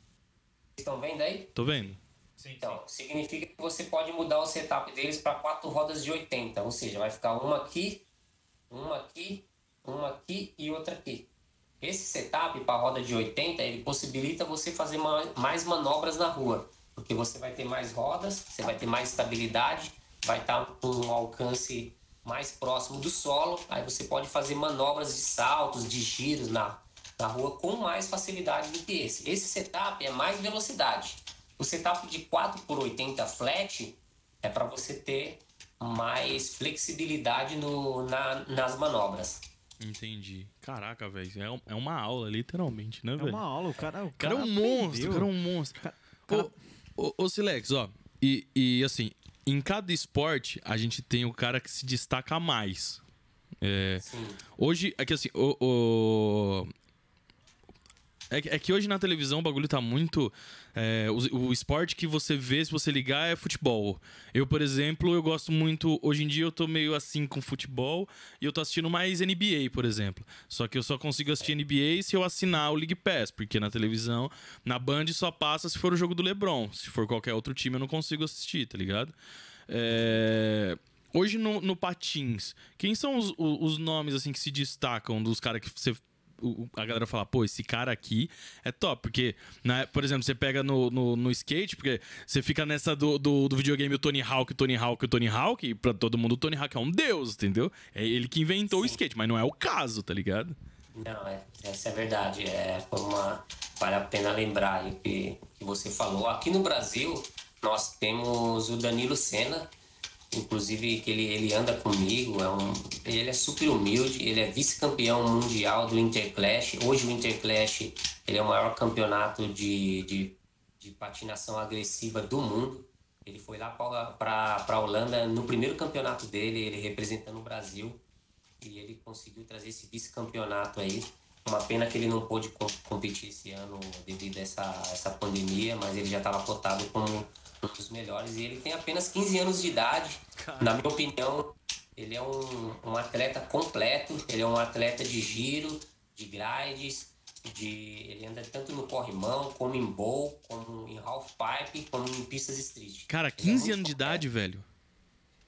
Estão vendo aí? Tô vendo. Sim, então, significa que você pode mudar o setup deles para quatro rodas de 80, ou seja, vai ficar uma aqui, uma aqui, uma aqui e outra aqui. Esse setup para roda de 80, ele possibilita você fazer mais manobras na rua, porque você vai ter mais rodas, você vai ter mais estabilidade vai estar com um alcance mais próximo do solo, aí você pode fazer manobras de saltos, de giros na, na rua com mais facilidade do que esse. Esse setup é mais velocidade. O setup de 4 por 80 flat é para você ter mais flexibilidade no, na, nas manobras. Entendi. Caraca, velho. É, é uma aula, literalmente, né, velho? É uma aula, o cara. O cara, cara é um monstro, o cara é um monstro. Cara... Ô, ô, ô Silex, ó. E, e assim, em cada esporte, a gente tem o cara que se destaca mais. É, hoje, é que assim, o, o é, é, que hoje na televisão o bagulho tá muito. É, o, o, esporte que você vê se você ligar é futebol. Eu, por exemplo, eu gosto muito. Hoje em dia eu tô meio assim com futebol e eu tô assistindo mais NBA, por exemplo. Só que eu só consigo assistir NBA se eu assinar o League Pass, porque na televisão, na Band só passa se for o jogo do LeBron. Se for qualquer outro time eu não consigo assistir, tá ligado? É. Hoje no, no Patins, quem são os, os, nomes assim que se destacam dos caras que você a galera fala, pô, esse cara aqui é top. Porque, né, por exemplo, você pega no, no, no skate, porque você fica nessa do, do, do, videogame o Tony Hawk, o Tony Hawk, o Tony Hawk, e pra todo mundo o Tony Hawk é um deus, entendeu? É ele que inventou Sim. o skate, mas não é o caso, tá ligado? Não, é, essa é verdade. É, foi uma, vale a pena lembrar aí que, que você falou. Aqui no Brasil, nós temos o Danilo Senna, inclusive que ele, ele anda comigo, é um, ele é super humilde, ele é vice-campeão mundial do Interclash. Hoje o Interclash ele é o maior campeonato de, de, de patinação agressiva do mundo. Ele foi lá para a Holanda no primeiro campeonato dele, ele representando o Brasil, e ele conseguiu trazer esse vice-campeonato aí. Uma pena que ele não pôde competir esse ano devido a essa, essa pandemia, mas ele já estava cotado como dos melhores. E ele tem apenas 15 anos de idade. Caramba. Na minha opinião, ele é um, um atleta completo. Ele é um atleta de giro, de grides, de, ele anda tanto no corrimão, como em bowl, como em half pipe, como em pistas street. Cara, 15 é anos de idade, velho.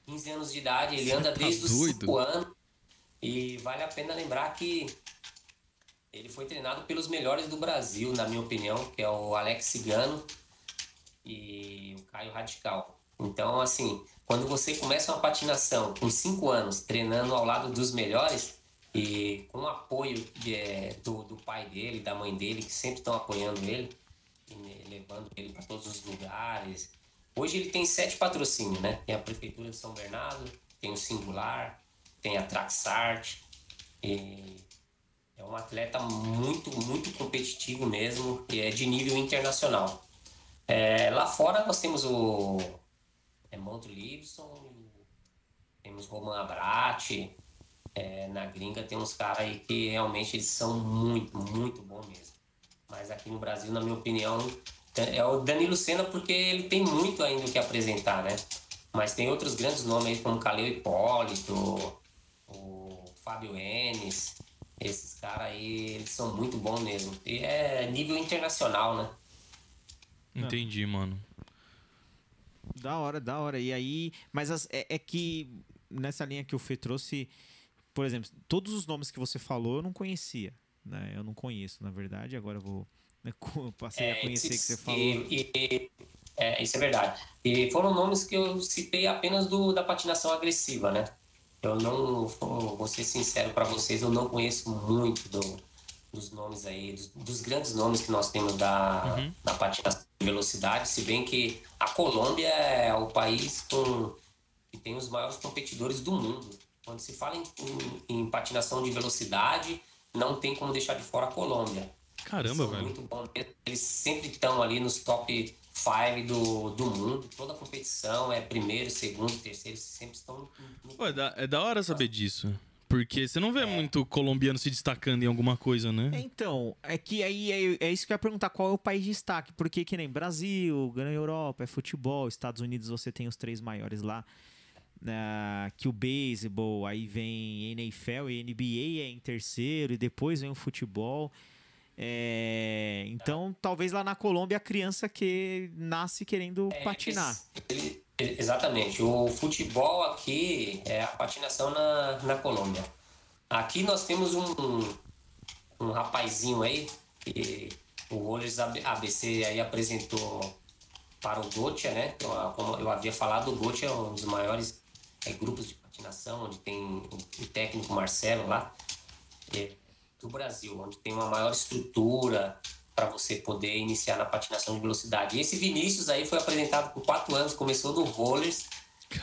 15 anos de idade, ele Você anda tá desde doido. os 5 anos. E vale a pena lembrar que ele foi treinado pelos melhores do Brasil, na minha opinião, que é o Alex Cigano, e o Caio Radical. Então, assim, quando você começa uma patinação com cinco anos, treinando ao lado dos melhores e com o apoio de, é, do, do pai dele, da mãe dele, que sempre estão apoiando ele, levando ele para todos os lugares. Hoje ele tem sete patrocínios, né? Tem a Prefeitura de São Bernardo, tem o Singular, tem a Traxart. É um atleta muito, muito competitivo mesmo, e é de nível internacional. É, lá fora nós temos o é, Monto Libson, temos Roman Abrat, é, na gringa tem uns caras aí que realmente eles são muito, muito bom mesmo. Mas aqui no Brasil, na minha opinião, é o Danilo Senna porque ele tem muito ainda o que apresentar, né? Mas tem outros grandes nomes aí, como Caleu Hipólito, o Fábio Enes. Esses caras aí, eles são muito bons mesmo. E é nível internacional, né? Entendi, mano. Da hora, da hora. E aí, mas as, é, é, que nessa linha que o Fê trouxe, por exemplo, todos os nomes que você falou eu não conhecia. Né? Eu não conheço, na verdade, agora eu vou. Né, passei é, a conhecer que você falou. E, e, é, isso é verdade. E foram nomes que eu citei apenas do, da patinação agressiva, né? Eu não, vou ser sincero para vocês, eu não conheço muito do, dos nomes aí, dos, dos, grandes nomes que nós temos da, uhum. da patinação velocidade, se bem que a Colômbia é o país com, que tem os maiores competidores do mundo. Quando se fala em, em, em patinação de velocidade, não tem como deixar de fora a Colômbia. Caramba, velho. Muito bom. Eles sempre estão ali nos top 5 do, do mundo. Toda competição é primeiro, segundo, terceiro, sempre estão. No... Pô, é, da, é da hora saber disso. Porque você não vê é. muito colombiano se destacando em alguma coisa, né? Então, é que aí é, é, isso que eu ia perguntar, qual é o país de destaque? Porque que nem Brasil, Grande Europa, é futebol, Estados Unidos você tem os três maiores lá. Uh, que o beisebol, aí vem NFL e NBA é em terceiro, e depois vem o futebol. É, então, talvez lá na Colômbia a criança que nasce querendo é, patinar. Esse, exatamente. O futebol aqui é a patinação na, na Colômbia. Aqui nós temos um, um, rapazinho aí, que o Rollers ABC aí apresentou para o Gotia, né? Como eu havia falado, o Gotia é um dos maiores é, grupos de patinação, onde tem o técnico Marcelo lá, é, do Brasil, onde tem uma maior estrutura para você poder iniciar na patinação de velocidade. E esse Vinícius aí foi apresentado por quatro anos, começou no rollers.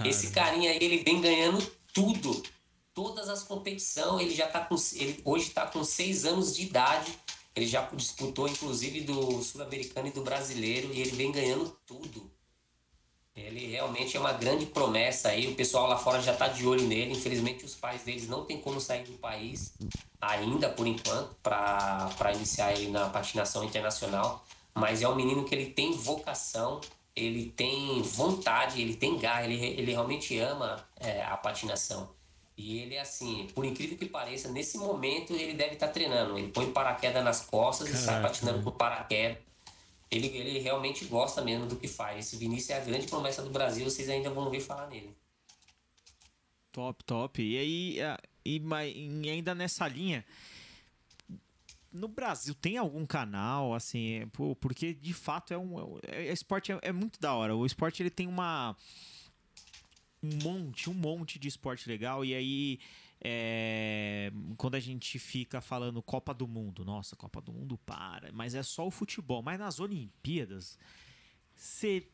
Esse carinha aí, ele vem ganhando tudo, todas as competições. Ele já tá com, ele hoje está com seis anos de idade. Ele já disputou, inclusive, do sul-americano e do brasileiro, e ele vem ganhando tudo. Ele realmente é uma grande promessa aí. O pessoal lá fora já está de olho nele. Infelizmente, os pais deles não têm como sair do país ainda, por enquanto, para iniciar ele na patinação internacional. Mas é um menino que ele tem vocação, ele tem vontade, ele tem garra, ele, ele realmente ama é, a patinação. E ele é assim, por incrível que pareça, nesse momento ele deve estar tá treinando. Ele põe paraquedas nas costas Caraca. e sai patinando por paraquedas ele, ele realmente gosta mesmo do que faz. Esse Vinícius é a grande promessa do Brasil, vocês ainda vão ouvir falar nele. Top, top. E aí, e, e ainda nessa linha, no Brasil tem algum canal, assim, porque de fato é um. É, é, esporte é, é, muito da hora. O esporte ele tem uma. Um monte, um monte de esporte legal. E aí é, quando a gente fica falando Copa do Mundo, nossa, Copa do Mundo para, mas é só o futebol. Mas nas Olimpíadas, você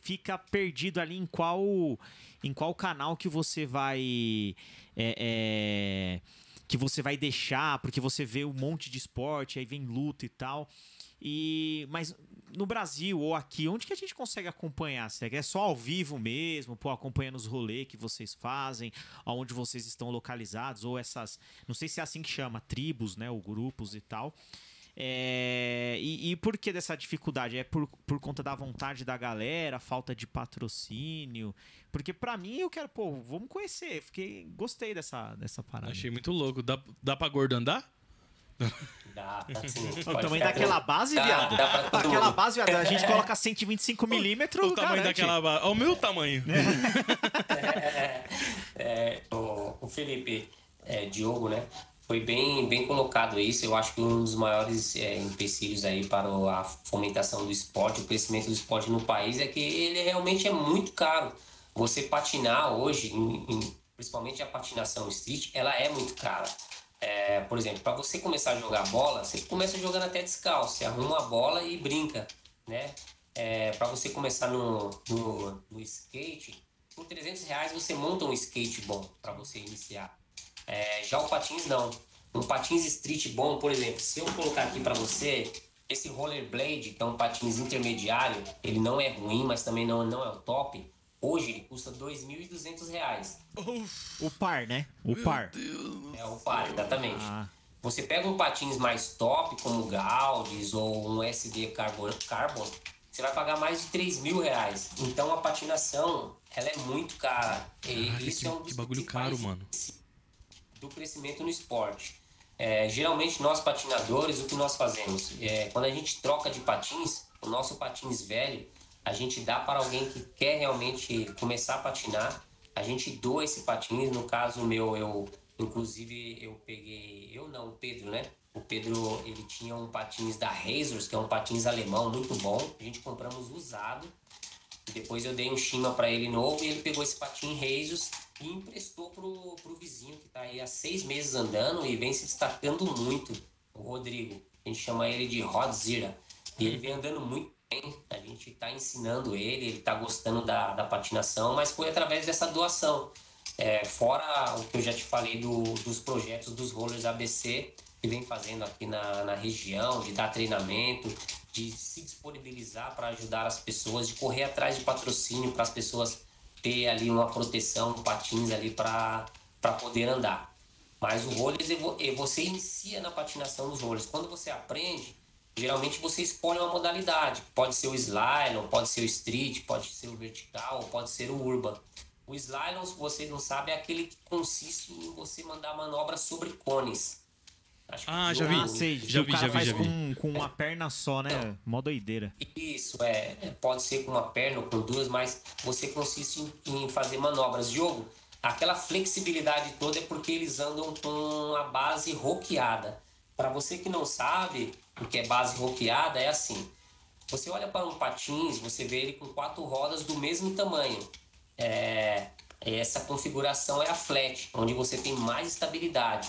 fica perdido ali em qual em qual canal que você vai é, é, que você vai deixar porque você vê um monte de esporte aí vem luta e tal e mas no Brasil ou aqui, onde que a gente consegue acompanhar? Se é só ao vivo mesmo, pô, acompanhando os rolês que vocês fazem, aonde vocês estão localizados, ou essas, não sei se é assim que chama, tribos, né, ou grupos e tal. É, e, e, por que dessa dificuldade? É por, por conta da vontade da galera, falta de patrocínio? Porque para mim eu quero, pô, vamos conhecer. Fiquei, gostei dessa, dessa parada. Achei muito louco. Dá, dá pra gordo andar? Dá, tá sim. O tamanho daquela base, viado. Dá, dá aquela base, viado, a gente coloca 125 milímetros. O tamanho garante. daquela base. Olha o meu tamanho. É, é, o, o, Felipe, é, Diogo, né? Foi bem, bem colocado isso. Eu acho que um dos maiores é, empecilhos aí para a fomentação do esporte, o crescimento do esporte no país é que ele realmente é muito caro. Você patinar hoje, em, em, principalmente a patinação street, ela é muito cara. É, por exemplo, para você começar a jogar bola, você começa jogando até descalço. Você arruma a bola e brinca. né? É, para você começar no, no, no, skate, por 300 reais você monta um skate bom para você iniciar. É, já o patins não. Um patins street bom, por exemplo, se eu colocar aqui para você esse rollerblade, que é um patins intermediário, ele não é ruim, mas também não, não é o top. Hoje ele custa R$ 2.200. O par, né? O par. É o par, exatamente. Ah. Você pega um patins mais top, como o Gaudes ou um SD Carbon, Carbon você vai pagar mais de 3 mil reais. Então a patinação, ela é muito cara. E Caraca, isso que, é um que bagulho caro, mano. Do crescimento no esporte. É, geralmente nós patinadores, o que nós fazemos? É, quando a gente troca de patins, o nosso patins velho, a gente dá para alguém que quer realmente começar a patinar. A gente doa esse patins, no caso meu, eu inclusive eu peguei, eu não, o Pedro, né? O Pedro, ele tinha um patins da Razors, que é um patins alemão muito bom. A gente compramos usado. Depois eu dei um Shima para ele novo e ele pegou esse patins Razors e emprestou pro, pro vizinho que está aí há seis meses andando e vem se destacando muito, o Rodrigo. A gente chama ele de Rodzira. E ele vem andando muito bem. Gente está ensinando ele, ele está gostando da, da patinação, mas foi através dessa doação. É, fora o que eu já te falei do, dos projetos dos rollers ABC, que vem fazendo aqui na, na região, de dar treinamento, de se disponibilizar para ajudar as pessoas, de correr atrás de patrocínio para as pessoas ter ali uma proteção, um patins ali para poder andar. Mas o rollers, você inicia na patinação dos rollers. Quando você aprende, geralmente você escolhe uma modalidade. Pode ser o slalom, pode ser o street, pode ser o vertical, pode ser o urban. O slalom, se você não sabe, é aquele que consiste em você mandar manobras sobre cones. ah, já vi. Sei. Já vi, já vi, já vi. Com, com uma perna só, né? Então, Mó doideira. Isso, é. Pode ser com uma perna ou com duas, mas você consiste em, em fazer manobras. Jogo, aquela flexibilidade toda é porque eles andam com a base roqueada. Para você que não sabe o que é base roqueada, é assim. Você olha para um patins, você vê ele com quatro rodas do mesmo tamanho é, essa configuração é a flat, onde você tem mais estabilidade.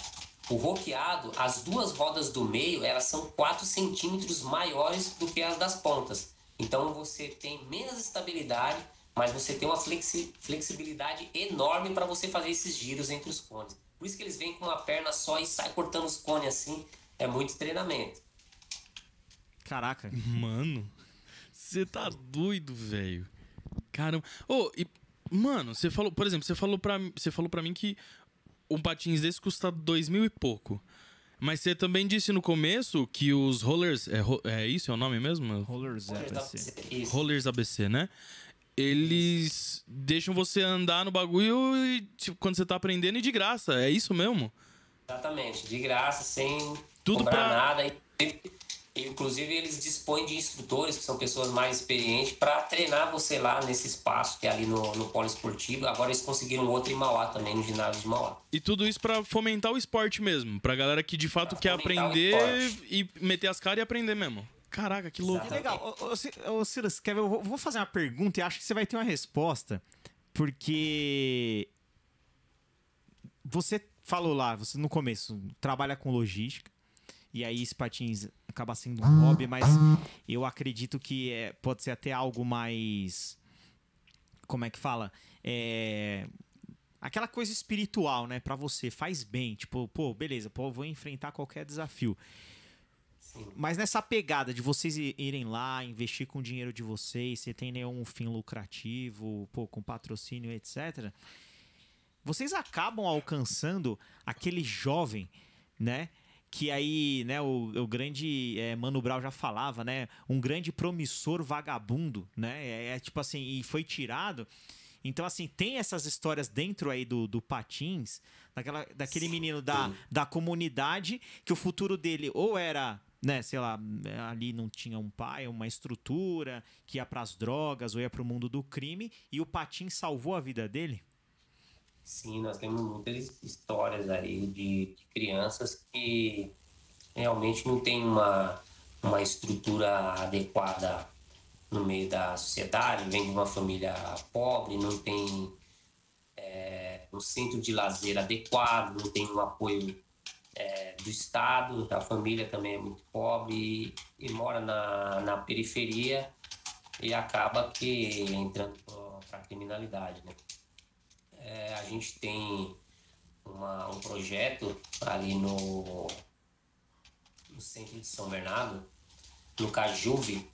O roqueado, as duas rodas do meio, elas são 4 centímetros maiores do que as das pontas. Então você tem menos estabilidade, mas você tem uma flexi flexibilidade enorme para você fazer esses giros entre os cones. Por isso que eles vêm com uma perna só e sai cortando os cones assim. É muito treinamento. Caraca. Mano, você tá doido, velho. Caramba. Ô, oh, e Mano, você falou, por exemplo, você falou para você falou para mim que um patins desse custa dois mil e pouco. Mas você também disse no começo que os rollers. É, é isso? É o nome mesmo? Rollers ABC. Rollers ABC, né? Eles deixam você andar no bagulho e, tipo, quando você tá aprendendo e de graça. É isso mesmo? Exatamente, de graça, sem Tudo comprar pra... nada. E Inclusive, eles dispõem de instrutores, que são pessoas mais experientes, para treinar você lá nesse espaço que é ali no, no polo esportivo. Agora eles conseguiram outro em Mauá também, no ginásio de Mauá. E tudo isso para fomentar o esporte mesmo, pra galera que de fato pra quer aprender e meter as caras e aprender mesmo. Caraca, que louco. Que legal. Ô, ô, ô Silas, quer ver? Eu vou fazer uma pergunta e acho que você vai ter uma resposta, porque você falou lá, você no começo trabalha com logística, e aí esse patins acaba sendo um hobby, mas eu acredito que é, pode ser até algo mais. Como é que fala? É, aquela coisa espiritual, né, para você, faz bem, tipo, pô, beleza, pô, vou enfrentar qualquer desafio. Mas nessa pegada de vocês irem lá, investir com o dinheiro de vocês, você tem nenhum fim lucrativo, pô, com patrocínio, etc. Vocês acabam alcançando aquele jovem, né? Que aí, né, o, o grande é, Mano Brown já falava, né, um grande promissor vagabundo, né, é, é, tipo assim, e foi tirado. Então, assim, tem essas histórias dentro aí do, do Patins, daquela, daquele sim, menino da, da comunidade, que o futuro dele ou era né, sei lá, ali não tinha um pai, uma estrutura, que ia para as drogas ou ia para o mundo do crime, e o Patim salvou a vida dele? Sim, nós temos muitas histórias aí de, de crianças que realmente não tem uma, uma estrutura adequada no meio da sociedade, vem de uma família pobre, não tem é, um centro de lazer adequado, não tem um apoio é, do estado, a família também é muito pobre e, e mora na, na periferia e acaba que entrando para a criminalidade, né? É, a gente tem uma, um projeto ali no, no centro de São Bernardo, no Cajuve,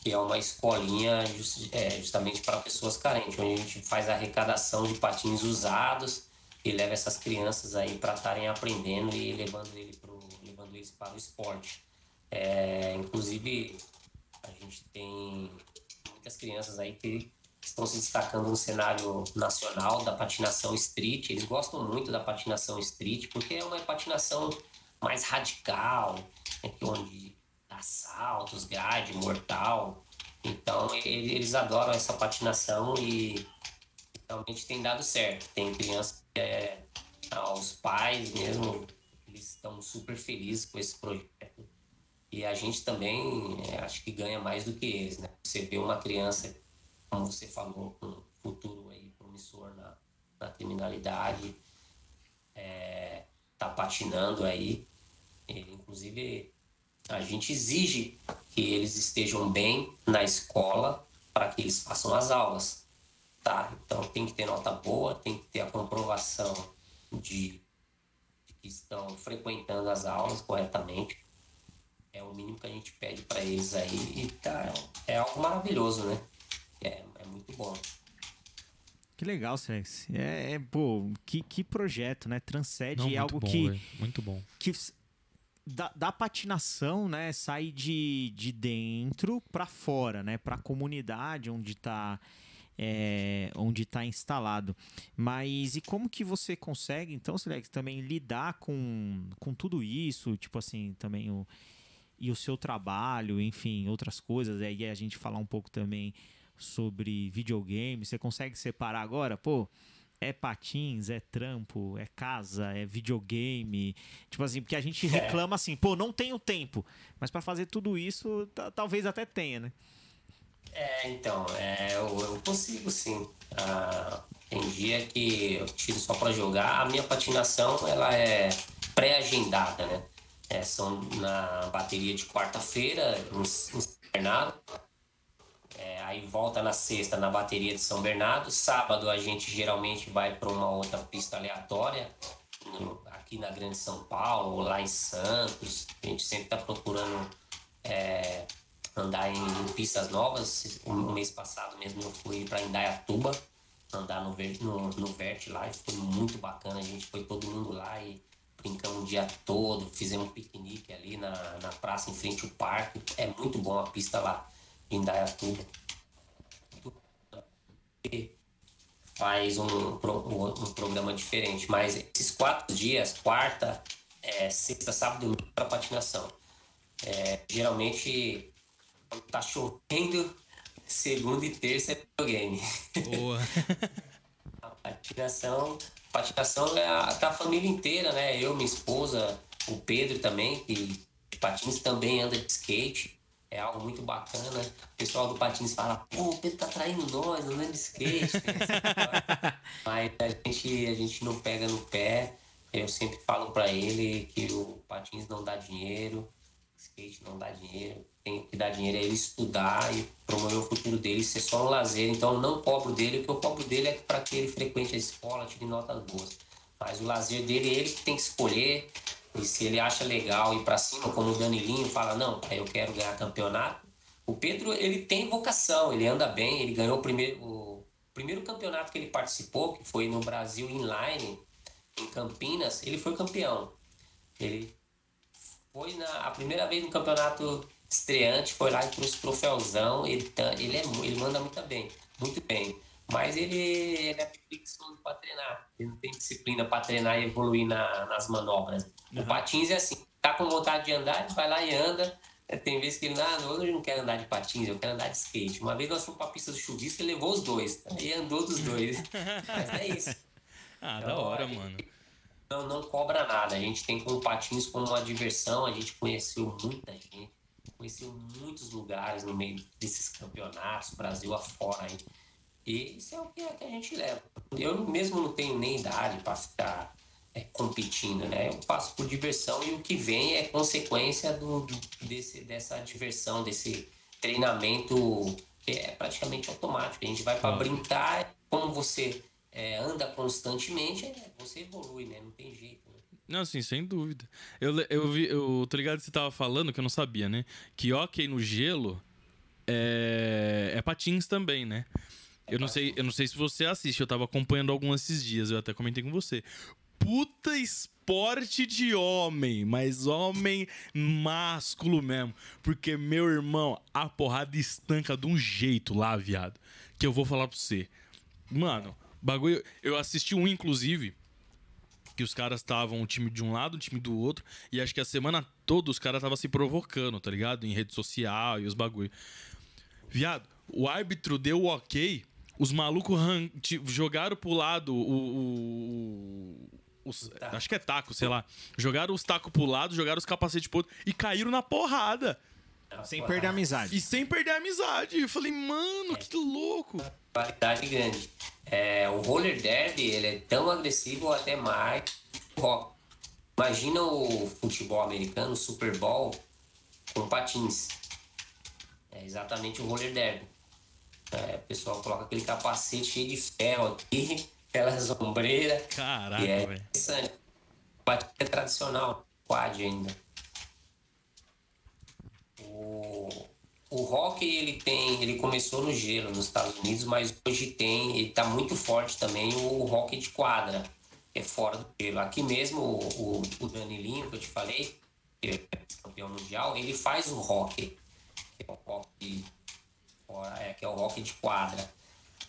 que é uma escolinha just, é, justamente para pessoas carentes, onde a gente faz a arrecadação de patins usados e leva essas crianças aí para estarem aprendendo e levando, ele pro, levando eles para o esporte. É, inclusive, a gente tem muitas crianças aí que estão se destacando no cenário nacional da patinação street. Eles gostam muito da patinação street porque é uma patinação mais radical, né, onde dá saltos, grade, mortal. Então eles adoram essa patinação e realmente tem dado certo. Tem crianças que é, os pais mesmo, eles estão super felizes com esse projeto. E a gente também é, acho que ganha mais do que eles, né? Você vê uma criança, como você falou, um futuro aí promissor na, na criminalidade, é, tá patinando aí. E, inclusive, a gente exige que eles estejam bem na escola para que eles façam as aulas, tá? Então tem que ter nota boa, tem que ter a comprovação de, de que estão frequentando as aulas corretamente. É o mínimo que a gente pede para eles aí e tá, é algo maravilhoso, né? É, é muito bom. Que legal, Sex. É, é, pô, que, que projeto, né? Transcende Não, muito algo bom, que, velho, muito bom. que da, da patinação, né, sai de, de dentro para fora, né, para a comunidade onde está é, onde está instalado. Mas e como que você consegue, então, Silex, também lidar com, com tudo isso, tipo assim, também o e o seu trabalho, enfim, outras coisas. Aí a gente falar um pouco também sobre videogame. Você consegue separar agora, pô? É patins, é trampo, é casa, é videogame. Tipo assim, porque a gente reclama assim, pô, não tenho tempo. Mas pra fazer tudo isso, ta- talvez até tenha, né? É, então, é, eu, eu consigo sim. Ah, tem dia que eu tiro só para jogar. A minha patinação, ela é pré-agendada, né? É, são na bateria de quarta-feira, em São Bernardo. É, aí volta na sexta na bateria de São Bernardo. Sábado a gente geralmente vai para uma outra pista aleatória, no- aqui na Grande São Paulo, ou lá em Santos. A gente sempre está procurando é, andar em, em pistas novas. O um mês passado mesmo eu fui para Indaiatuba, andar no, Ver- no, no Vert lá, e foi muito bacana. A gente foi todo mundo lá e brincamos o dia todo, fizemos um piquenique ali na, na praça em frente ao parque. É muito bom a pista lá Indaiatuba. Faz um, um, programa diferente, mas esses quatro dias, quarta, é, sexta, sábado e domingo para patinação. É, geralmente, quando tá chovendo, segunda e terça é videogame. Boa. A patinação, patinação é a, tá a família inteira, né? Eu, minha esposa, o Pedro também, que patins também anda de skate. É algo muito bacana. O pessoal do patins fala, pô, o Pedro tá traindo nós, não de skate. Mas a gente, a gente não pega no pé. Eu sempre falo pra ele que o patins não dá dinheiro, skate não dá dinheiro. Tem que dar dinheiro é ele estudar e promover o futuro dele, ser só um lazer. Então eu não cobro dele, o que eu cobro dele é para que ele frequente a escola, tire notas boas. Mas o lazer dele, ele que tem que escolher. E se ele acha legal ir para cima, como o Danilinho fala, não, eu quero ganhar campeonato. O Pedro, ele tem vocação, ele anda bem, ele ganhou o primeiro, o primeiro campeonato que ele participou, que foi no Brasil Inline, em Campinas, ele foi campeão. Ele foi na, a primeira vez no campeonato estreante, foi lá e trouxe troféuzão. Ele, tá- ele, é, ele manda muito bem, muito bem. Mas ele, ele é preguiçoso para treinar. Ele não tem disciplina para treinar e evoluir na- nas manobras. O patins é assim, tá com vontade de andar, ele vai lá e anda. Tem vezes que ele, ah, não, hoje eu não quero andar de patins, eu quero andar de skate. Uma vez nós fomos pra pista do chuvisco, ele levou os dois. E andou dos dois. Mas é isso. Ah, da Então, hora, a gente mano. Não, não cobra nada. A gente tem com o patins como uma diversão. A gente conheceu muita gente, conheceu muitos lugares no meio desses campeonatos, Brasil afora aí. E isso é o que, é que a gente leva. Eu mesmo não tenho nem idade para ficar é, competindo, né? Eu faço por diversão e o que vem é consequência do, do desse, dessa diversão, desse treinamento que é praticamente automático. A gente vai para brincar, como você é, anda constantemente, é, você evolui, né? Não tem jeito. Né? Não, sim, sem dúvida. Eu, eu vi, eu tô ligado que você tava falando, que eu não sabia, né? Que ok no gelo é, é patins também, né? Eu não, sei, eu não sei se você assiste, eu tava acompanhando alguns esses dias, eu até comentei com você. Puta esporte de homem, mas homem másculo mesmo. Porque, meu irmão, a porrada estanca de um jeito lá, viado. Que eu vou falar pra você. Mano, bagulho. Eu assisti um, inclusive, que os caras estavam um time de um lado, um time do outro, e acho que a semana toda os caras estavam se provocando, tá ligado? Em rede social e os bagulho. Viado, o árbitro deu o ok, os malucos jogaram pro lado o. o, os, acho que é taco, sei lá. Jogaram os tacos pro lado, jogaram os capacetes pro outro e caíram na porrada. Sem perder a amizade. E sem perder a amizade. Eu falei, mano, é. que louco. Qualidade grande. É, o roller derby, ele é tão agressivo até mais rock. Imagina o futebol americano, o Super Bowl, com patins. É exatamente o roller derby. É, o pessoal coloca aquele capacete cheio de ferro aqui, aquela sombreira. Caraca, e é interessante. Batida é tradicional, quad ainda. O, o rock ele tem, ele começou no gelo nos Estados Unidos, mas hoje tem, ele está muito forte também o rock de quadra, que é fora do gelo. Aqui mesmo o, o, o Danilinho que eu te falei, que é campeão mundial, ele faz o rock, que é o rock é, que é o rock de quadra.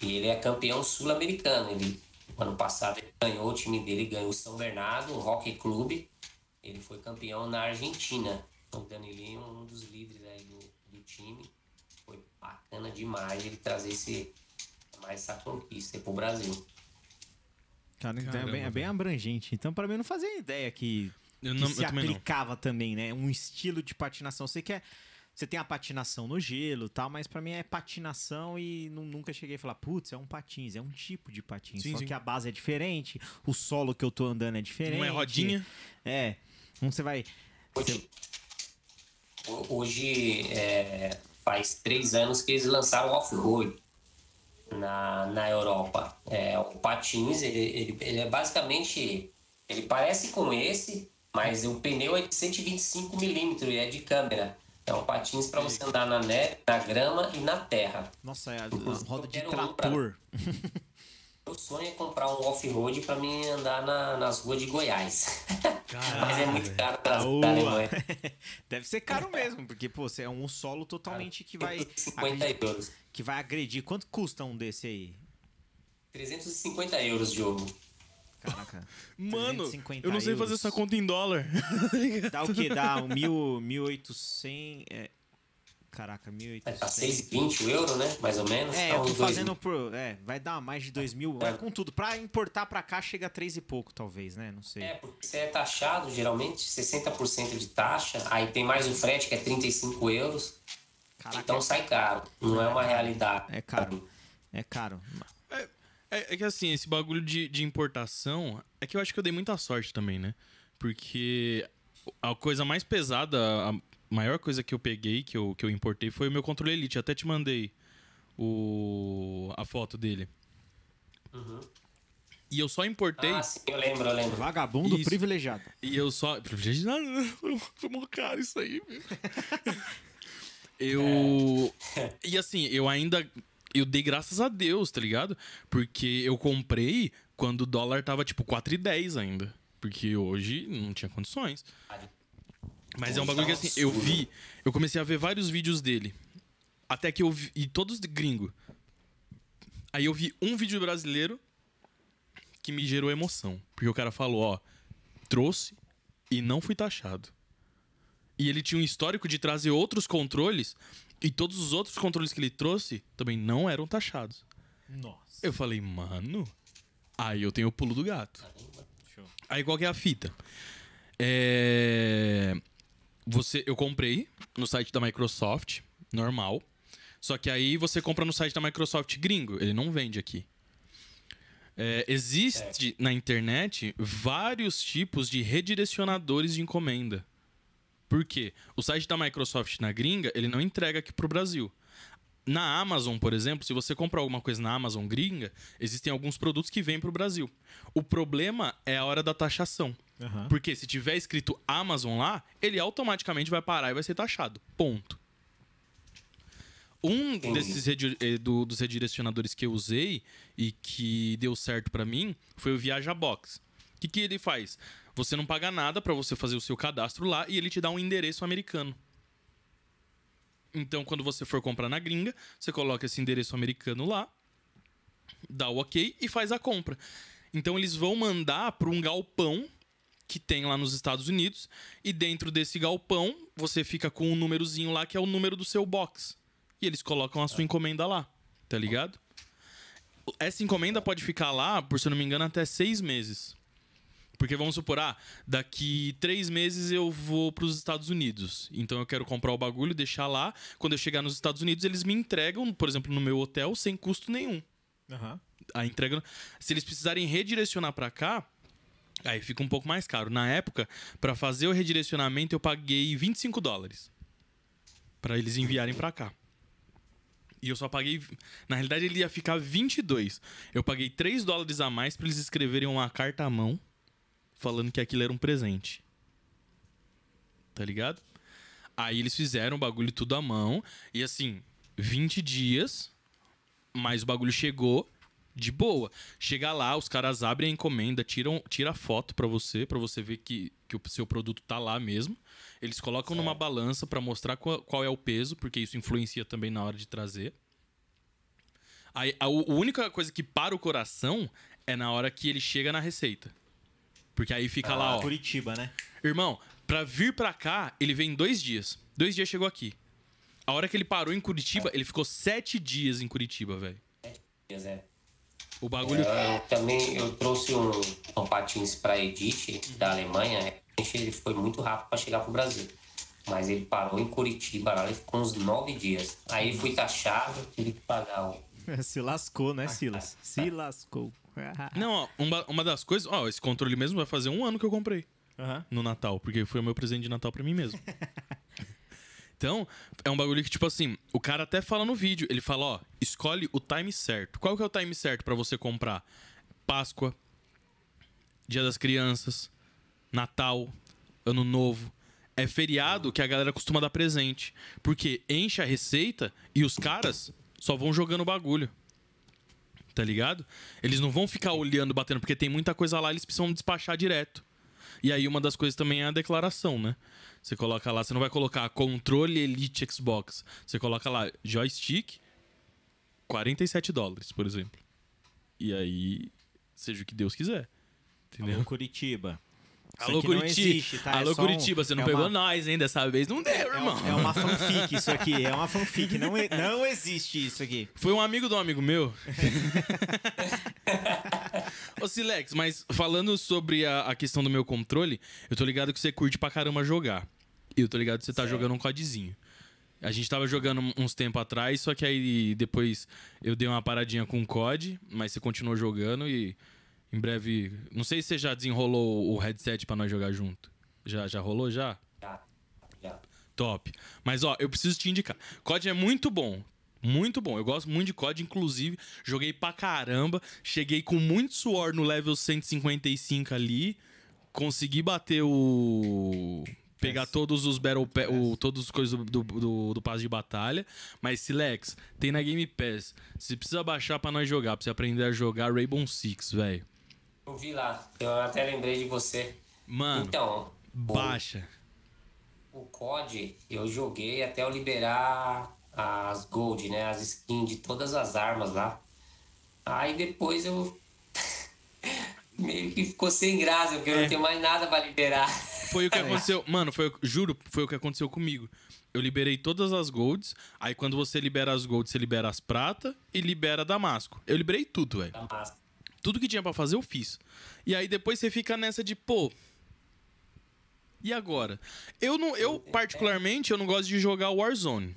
E ele é campeão sul-americano. Ele, ano passado, ele ganhou, o time dele ganhou o São Bernardo, o Rock Clube. Ele foi campeão na Argentina. Então, o Danilinho, um dos líderes aí do, do time. Foi bacana demais ele trazer esse, mais essa conquista para o Brasil. Cara, então é, bem, é bem abrangente. Então, para mim, eu não fazia ideia que, que não, se aplicava não. também, né? Um estilo de patinação. Você quer. É você tem a patinação no gelo tal, mas para mim é patinação e nunca cheguei a falar, putz, é um patins, é um tipo de patins. Sim, só sim. que a base é diferente, o solo que eu tô andando é diferente. Não é rodinha? É. Então você vai. Hoje, hoje é, faz três anos que eles lançaram off-road na, na Europa. É, o patins, ele, ele, ele é basicamente. Ele parece com esse, mas o pneu é de 125 milímetros e é de câmera. É um patins para você andar na neve, na grama e na terra. Nossa, é a, a roda de trator. Meu sonho é comprar um off-road para mim andar na, nas ruas de Goiás. Caralho, Mas é muito caro pra Alemanha. Deve ser caro mesmo, porque pô, é um solo totalmente que vai 50 euros. Que vai agredir. Quanto custa um desse aí? 350 euros, Diogo. Caraca. Mano, eu não sei euros. fazer essa conta em dólar. Dá o quê? Dá um mil, 1.800... É... Caraca, 1.800... Vai dar 6,20 euro, né? Mais ou menos. É, tá eu tô fazendo por... É, vai dar mais de 2 mil. É. Com tudo. Pra importar pra cá, chega a 3 e pouco, talvez, né? Não sei. É, porque você é taxado, geralmente, 60% de taxa. Aí tem mais o frete, que é 35 euros. Caraca, então sai caro. Não é, é uma realidade. É caro. É caro. É, é, que assim, esse bagulho de, de importação. É que eu acho que eu dei muita sorte também, né? Porque a coisa mais pesada, a maior coisa que eu peguei, que eu, que eu importei, foi o meu controle Elite. Até te mandei o, a foto dele. Uhum. E eu só importei. Ah, sim, eu lembro, eu lembro. Vagabundo isso. privilegiado. E eu só. Privilegiado? Foi mó caro isso aí, meu. eu. É. E assim, eu ainda eu dei graças a Deus, tá ligado? Porque eu comprei quando o dólar tava tipo 4,10 ainda. Porque hoje não tinha condições. Mas é um bagulho que assim, eu vi, eu comecei a ver vários vídeos dele. Até que eu vi. E todos de gringo. Aí eu vi um vídeo brasileiro que me gerou emoção. Porque o cara falou, ó, trouxe e não fui taxado. E ele tinha um histórico de trazer outros controles e todos os outros controles que ele trouxe também não eram taxados. Nossa. Eu falei, mano, aí eu tenho o pulo do gato. Show. Aí qual que é a fita? É... Você, eu comprei no site da Microsoft, normal. Só que aí você compra no site da Microsoft gringo, ele não vende aqui. É, existe na internet vários tipos de redirecionadores de encomenda. Por quê? O site da Microsoft na gringa, ele não entrega aqui pro Brasil. Na Amazon, por exemplo, se você comprar alguma coisa na Amazon gringa, existem alguns produtos que vêm pro Brasil. O problema é a hora da taxação. Aham. Porque se tiver escrito Amazon lá, ele automaticamente vai parar e vai ser taxado. Ponto. Um desses eh, do- dos redirecionadores que eu usei e que deu certo pra mim foi o Viaja Box. O que, que ele faz? Você não paga nada pra você fazer o seu cadastro lá e ele te dá um endereço americano. Então, quando você for comprar na gringa, você coloca esse endereço americano lá, dá o ok e faz a compra. Então, eles vão mandar para um galpão que tem lá nos Estados Unidos e dentro desse galpão você fica com um númerozinho lá que é o número do seu box. E eles colocam a sua encomenda lá, tá ligado? Essa encomenda pode ficar lá, por se eu não me engano, até seis meses. Porque vamos supor, ah, daqui três meses eu vou para os Estados Unidos. Então eu quero comprar o bagulho, deixar lá. Quando eu chegar nos Estados Unidos, eles me entregam, por exemplo, no meu hotel, sem custo nenhum. Aham. A entrega. Se eles precisarem redirecionar para cá, aí fica um pouco mais caro. Na época, para fazer o redirecionamento, eu paguei 25 dólares para eles enviarem para cá. E eu só paguei. Na realidade, ele ia ficar 22. Eu paguei 3 dólares a mais para eles escreverem uma carta à mão falando que aquilo era um presente. Tá ligado? Aí eles fizeram o bagulho tudo à mão. E assim, 20 dias. Mas o bagulho chegou de boa. Chega lá, os caras abrem a encomenda, tiram, tira a foto pra você, pra você ver que, que o seu produto tá lá mesmo. Eles colocam numa balança pra mostrar qual, qual é o peso, porque isso influencia também na hora de trazer. Aí, a, a única coisa que para o coração é na hora que ele chega na receita. Porque aí fica lá, ó. Curitiba, né? Irmão, pra vir pra cá, ele vem em dois dias. Dois dias chegou aqui. A hora que ele parou em Curitiba, ele ficou sete dias em Curitiba, velho. Pois é. O bagulho. Eu também eu trouxe um, um patins para Edith da Alemanha. Ele foi muito rápido para chegar pro Brasil. Mas ele parou em Curitiba, lá ele ficou uns nove dias. Aí fui taxado, tive que pagar o. Se lascou, né, Silas? Se lascou. Não, ó, uma, uma das coisas. Ó, esse controle mesmo vai fazer um ano que eu comprei Aham. no Natal, porque foi o meu presente de Natal pra mim mesmo. Então, é um bagulho que, tipo assim, o cara até fala no vídeo, ele fala, ó, escolhe o time certo. Qual que é o time certo pra você comprar? Páscoa, Dia das Crianças, Natal, Ano Novo. É feriado que a galera costuma dar presente. Porque enche a receita e os caras só vão jogando bagulho. Tá ligado? Eles não vão ficar olhando, batendo, porque tem muita coisa lá, eles precisam despachar direto. E aí uma das coisas também é a declaração, né? Você coloca lá, você não vai colocar controle Elite Xbox. Você coloca lá joystick 47 dólares, por exemplo. E aí, seja o que Deus quiser. Entendeu? Alô, Curitiba. Isso Alô, Curitiba. existe, tá? É Alô, um- Curitiba, você não é pegou uma- nós, hein? Dessa vez não deu, É, irmão. é uma fanfic isso aqui, é uma fanfic. Não, não existe isso aqui. Foi um amigo de um amigo meu. Ô, Silex, mas falando sobre a, a questão do meu controle, eu tô ligado que você curte pra caramba jogar. E eu tô ligado que você tá jogando um codzinho. A gente tava jogando uns tempo atrás, só que aí depois eu dei uma paradinha com o COD, mas você continuou jogando e em breve. Não sei se você já desenrolou o headset pra nós jogar junto. Já, já rolou já? Já, já. Top. Mas ó, eu preciso te indicar. COD é muito bom. Muito bom. Eu gosto muito de COD, inclusive. Joguei pra caramba. Cheguei com muito suor no level 155 ali. Consegui bater o. Pegar todos os Battle Pa- o, todas as coisas do, do, do, passe de batalha. Mas, Silex, tem na Game Pass. Você precisa baixar pra nós jogar, pra você aprender a jogar Rainbow Six, velho. Eu vi lá, eu até lembrei de você. Mano, Então, baixa. o COD eu joguei até eu liberar as gold, né? As skins de todas as armas lá. Aí depois eu meio que ficou sem graça, porque eu É. não tenho mais nada pra liberar. Foi o que aconteceu. Mano, foi, o- juro, foi o que aconteceu comigo. Eu liberei todas as golds. Aí quando você libera as golds, você libera as prata e libera damasco. Eu liberei tudo, velho. Da massa. Tudo que tinha pra fazer, eu fiz. E aí depois você fica nessa de, pô. E agora? Eu não, eu particularmente eu não gosto de jogar Warzone.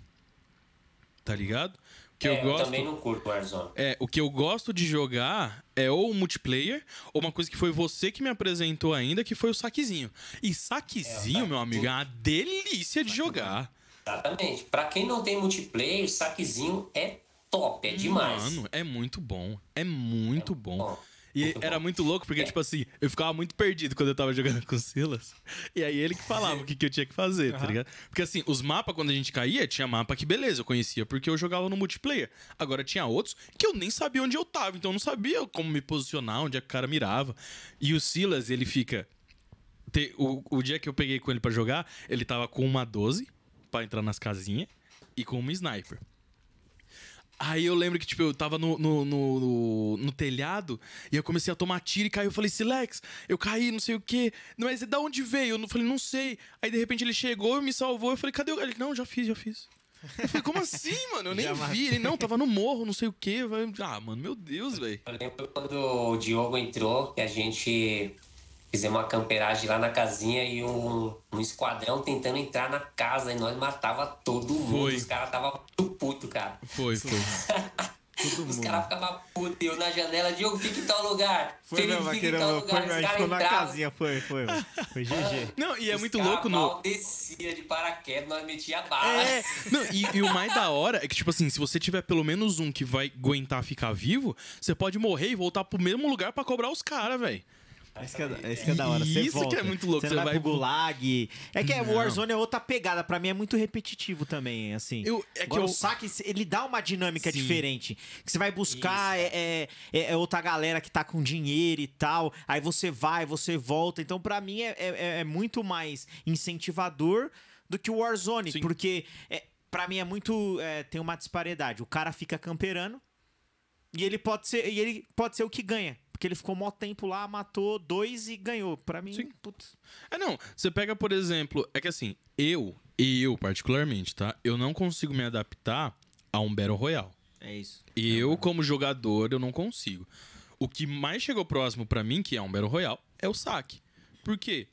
Tá ligado? que É, eu eu gosto. também não curto Warzone. É, o que eu gosto de jogar é ou multiplayer, ou uma coisa que foi você que me apresentou ainda, que foi o saquezinho. E saquezinho, É, meu amigo, é uma delícia de jogar. Exatamente. Pra quem não tem multiplayer, saquezinho é top, é demais. Mano, é muito bom. É muito bom. bom, E muito era bom. muito louco, porque, É. tipo assim, eu ficava muito perdido quando eu tava jogando com o Silas. E aí ele que falava o que, que eu tinha que fazer, tá ligado? Porque assim, os mapas, quando a gente caía, tinha mapa que beleza, eu conhecia, porque eu jogava no multiplayer. Agora tinha outros que eu nem sabia onde eu tava, então eu não sabia como me posicionar, onde é que o cara mirava. E o Silas, ele fica. te- o, o dia que eu peguei com ele pra jogar, ele tava com uma 12 pra entrar nas casinhas e com uma sniper. Aí eu lembro que, tipo, eu tava no, no, no, no- no telhado e eu comecei a tomar tiro e caiu. Eu falei, Silex, eu caí, não sei o quê. Mas da onde veio? Eu não- falei, não sei. Aí de repente ele chegou e me salvou. Eu falei, cadê o. Ele, não, já fiz, já fiz. Eu falei, como assim, mano? Eu nem Já vi. Ele, não, tava no morro, não sei o quê. Falei, Ah, mano, meu Deus, velho. Eu lembro quando o Diogo entrou, que a gente fizemos uma camperagem lá na casinha e um, um esquadrão tentando entrar na casa e nós matava todo mundo. Foi. Os caras tava muito puto, cara. Foi, foi. Todo Os caras ficavam putos, eu na janela, Diogo, fica em tal lugar. Foi Felipe, mesmo, fica em aquele tal foi lugar. mesmo, a gente ficou na casinha, foi, foi. Foi GG. Não, e é os muito louco no. descia de paraquedas, nós metia bala. É, não, e, e o mais da hora é que, tipo assim, se você tiver pelo menos um que vai aguentar ficar vivo, você pode morrer e voltar pro mesmo lugar pra cobrar os caras, velho. Esse que, é, esse que é da hora. Você Isso que volta. é muito louco, Você vai vai- pro gulag. É que o Não. Warzone é outra pegada. Pra mim é muito repetitivo também, assim. Eu- é que Agora, eu- o saque, ele dá uma dinâmica Sim. diferente. Que você vai buscar é, é- é- é outra galera que tá com dinheiro e tal. Aí você vai, você volta. Então, pra mim, é, é- é muito mais incentivador do que o Warzone. Sim. Porque, é, pra mim, é muito... é, tem uma disparidade. O cara fica camperando e ele pode ser, e ele pode ser o que ganha. Porque ele ficou mó tempo lá, matou dois e ganhou. Pra mim, Sim. putz. É, não. Você pega, por exemplo, é que assim, eu, e eu particularmente, tá? Eu não consigo me adaptar a um Battle Royale. É isso. Eu, como jogador, eu não consigo. O que mais chegou próximo pra mim, que é um Battle Royale, é o saque. Por quê?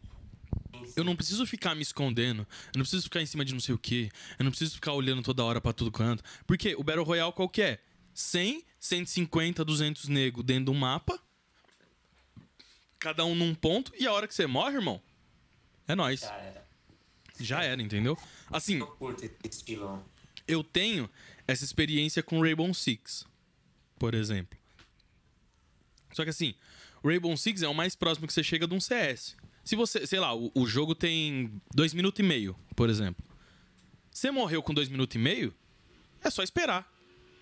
Eu não preciso ficar me escondendo, eu não preciso ficar em cima de não sei o quê, eu não preciso ficar olhando toda hora pra tudo canto. Porque o Battle Royale qual que é? 100, 150, 200 nego dentro do mapa, cada um num ponto, e a hora que você morre, irmão, é nóis. Já era. Já era, entendeu? Assim, Eu curto esse estilo. eu tenho essa experiência com Rainbow Six, por exemplo. Só que assim, o Rainbow Six é o mais próximo que você chega de um CS. Se você, sei lá, o, o jogo tem dois minutos e meio, por exemplo. Você morreu com dois minutos e meio, é só esperar.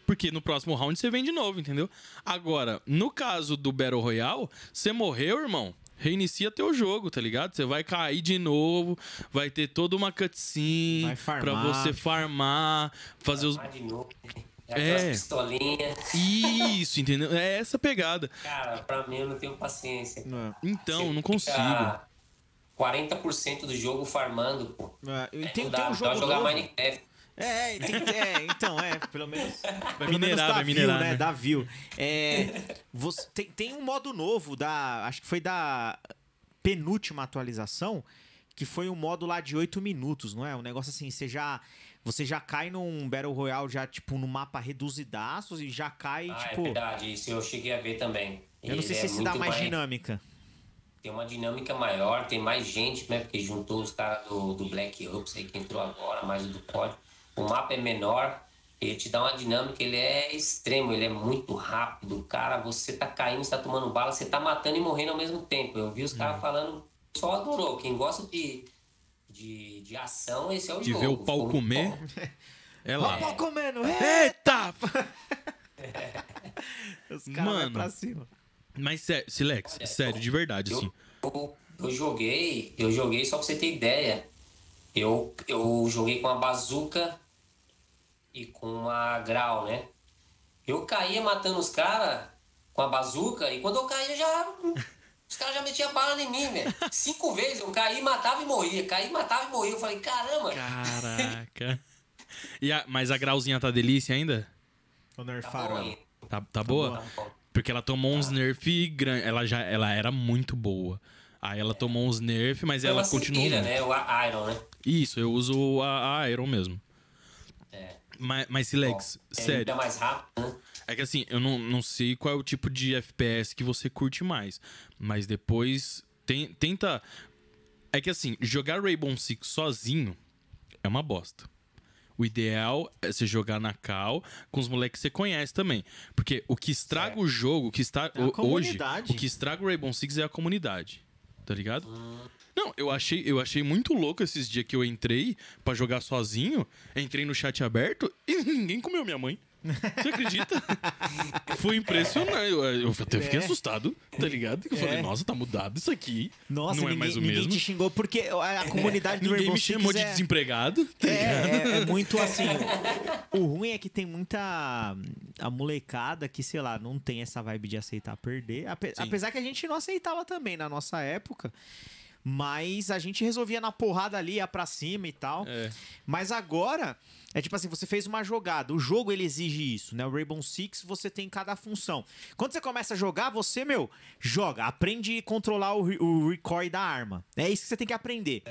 Porque no próximo round você vem de novo, entendeu? Agora, no caso do Battle Royale, você morreu, irmão. Reinicia teu jogo, tá ligado? Você vai cair de novo, vai ter toda uma cutscene farmar. você farmar, fazer os. Novo. É. Aquelas pistolinhas. Isso, entendeu? É essa pegada. Cara, pra mim eu não tenho paciência. Então, Você não consigo. fica 40% do jogo farmando, pô. É, e Não tem, dá, tem um dá jogo jogar novo. Minecraft. É, tem que- é, então, é, pelo menos. Vai minerar, vai minerar, né? Dá view. É, você, tem, tem um modo novo da. Acho que foi da penúltima atualização. Que foi um modo lá de 8 minutos, não é? Um negócio assim, você já. Você já cai num Battle Royale, já, tipo, no mapa reduzidaços e já cai, Ah, tipo. é verdade, isso eu cheguei a ver também. eu não sei Ele se é esse dá muito mais dinâmica. Tem uma dinâmica maior, tem mais gente, né? Porque juntou os caras do, do Black Ops aí que entrou agora, mais o do código. O mapa é menor, ele te dá uma dinâmica, ele é extremo, ele é muito rápido. Cara, você tá caindo, você tá tomando bala, você tá matando e morrendo ao mesmo tempo. Eu vi os Hum. caras falando, o pessoal adorou. Quem gosta de, de, de ação, esse é o De jogo. ver o pau comer. É lá. pau comendo! É! Eita! Os caras vão Mano. pra cima. Mas sério, Silex, sério, de verdade, assim. Eu, eu, eu joguei, eu joguei só pra você ter ideia. Eu, eu joguei com a bazuca e com uma grau, né? Eu caía matando os caras com a bazuca e quando eu caía já. Os caras já metiam bala em mim, velho. Cinco vezes eu caí, matava e morria. Caí, matava e morria. Eu falei, caramba, Caraca. E a- mas a grauzinha tá delícia ainda? O tá nerfaram bom ela. ainda. Tá, tá boa? Tá bom. Porque ela tomou uns nerf grande. Ela já ela era muito boa. Aí ela tomou uns nerf, mas ela muito. né? O Iron, né? Isso, eu uso a, a Iron mesmo. É. Mas, mas Silex, É, sério. É mais rápido, né? É que assim, eu não, não sei qual é o tipo de FPS que você curte mais. Mas depois tem- tenta. É que assim, jogar Rainbow Six sozinho é uma bosta. O ideal é você jogar na cal com os moleques que você conhece também. Porque o que estraga É. o jogo, o que está É hoje, comunidade. o que estraga o Rainbow Six é a comunidade. Tá ligado? Não, eu achei, eu achei muito louco esses dias que eu entrei pra jogar sozinho. Entrei no chat aberto e ninguém comeu minha mãe. Você acredita? Foi impressionante. Eu, eu até fiquei É. assustado, tá ligado? Eu falei, É. nossa, tá mudado isso aqui. Nossa, não é ninguém, mais o ninguém mesmo. te xingou porque a, a comunidade do Ninguém me chamou de é, desempregado. tá é, ligado? é, é muito assim. O ruim é que tem muita a molecada que, sei lá, não tem essa vibe de aceitar perder. Ape- apesar que a gente não aceitava também na nossa época. Mas a gente resolvia na porrada ali, ia pra cima e tal. É. Mas agora, é tipo assim, você fez uma jogada. O jogo, ele exige isso, né? O Rainbow Six, você tem cada função. Quando você começa a jogar, você, meu, joga. Aprende a controlar o, o recoil da arma. É isso que você tem que aprender.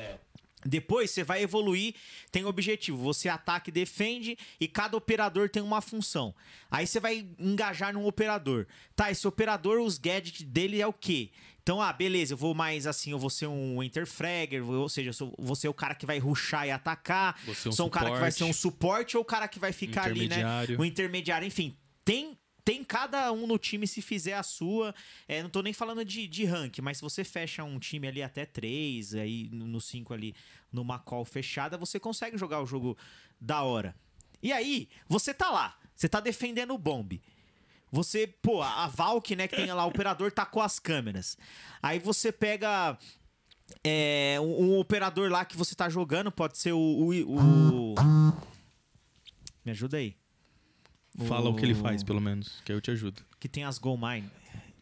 Depois você vai evoluir, tem objetivo. Você ataca e defende, e cada operador tem uma função. Aí você vai engajar num operador. Tá, esse operador, os gadgets dele é o quê? Então, ah, beleza, eu vou mais assim, eu vou ser um Interfragger, ou seja, eu sou, vou ser o cara que vai rushar e atacar. Você é um sou um cara que vai ser um suporte. suporte ou o cara que vai ficar ali, né? O intermediário, enfim. Tem, tem cada um no time se fizer a sua. É, não tô nem falando de, de rank, mas se você fecha um time ali até 3, aí no 5 ali, numa call fechada, você consegue jogar o jogo da hora. E aí, você tá lá, você tá defendendo o bombe. Você, pô, a Valk, né, que tem lá, o operador tacou as câmeras. Aí você pega é, um, um operador lá que você tá jogando, pode ser o. o, o- Me ajuda aí. Fala o que ele faz, pelo menos, que aí eu te ajudo. Que tem as Gold Mine.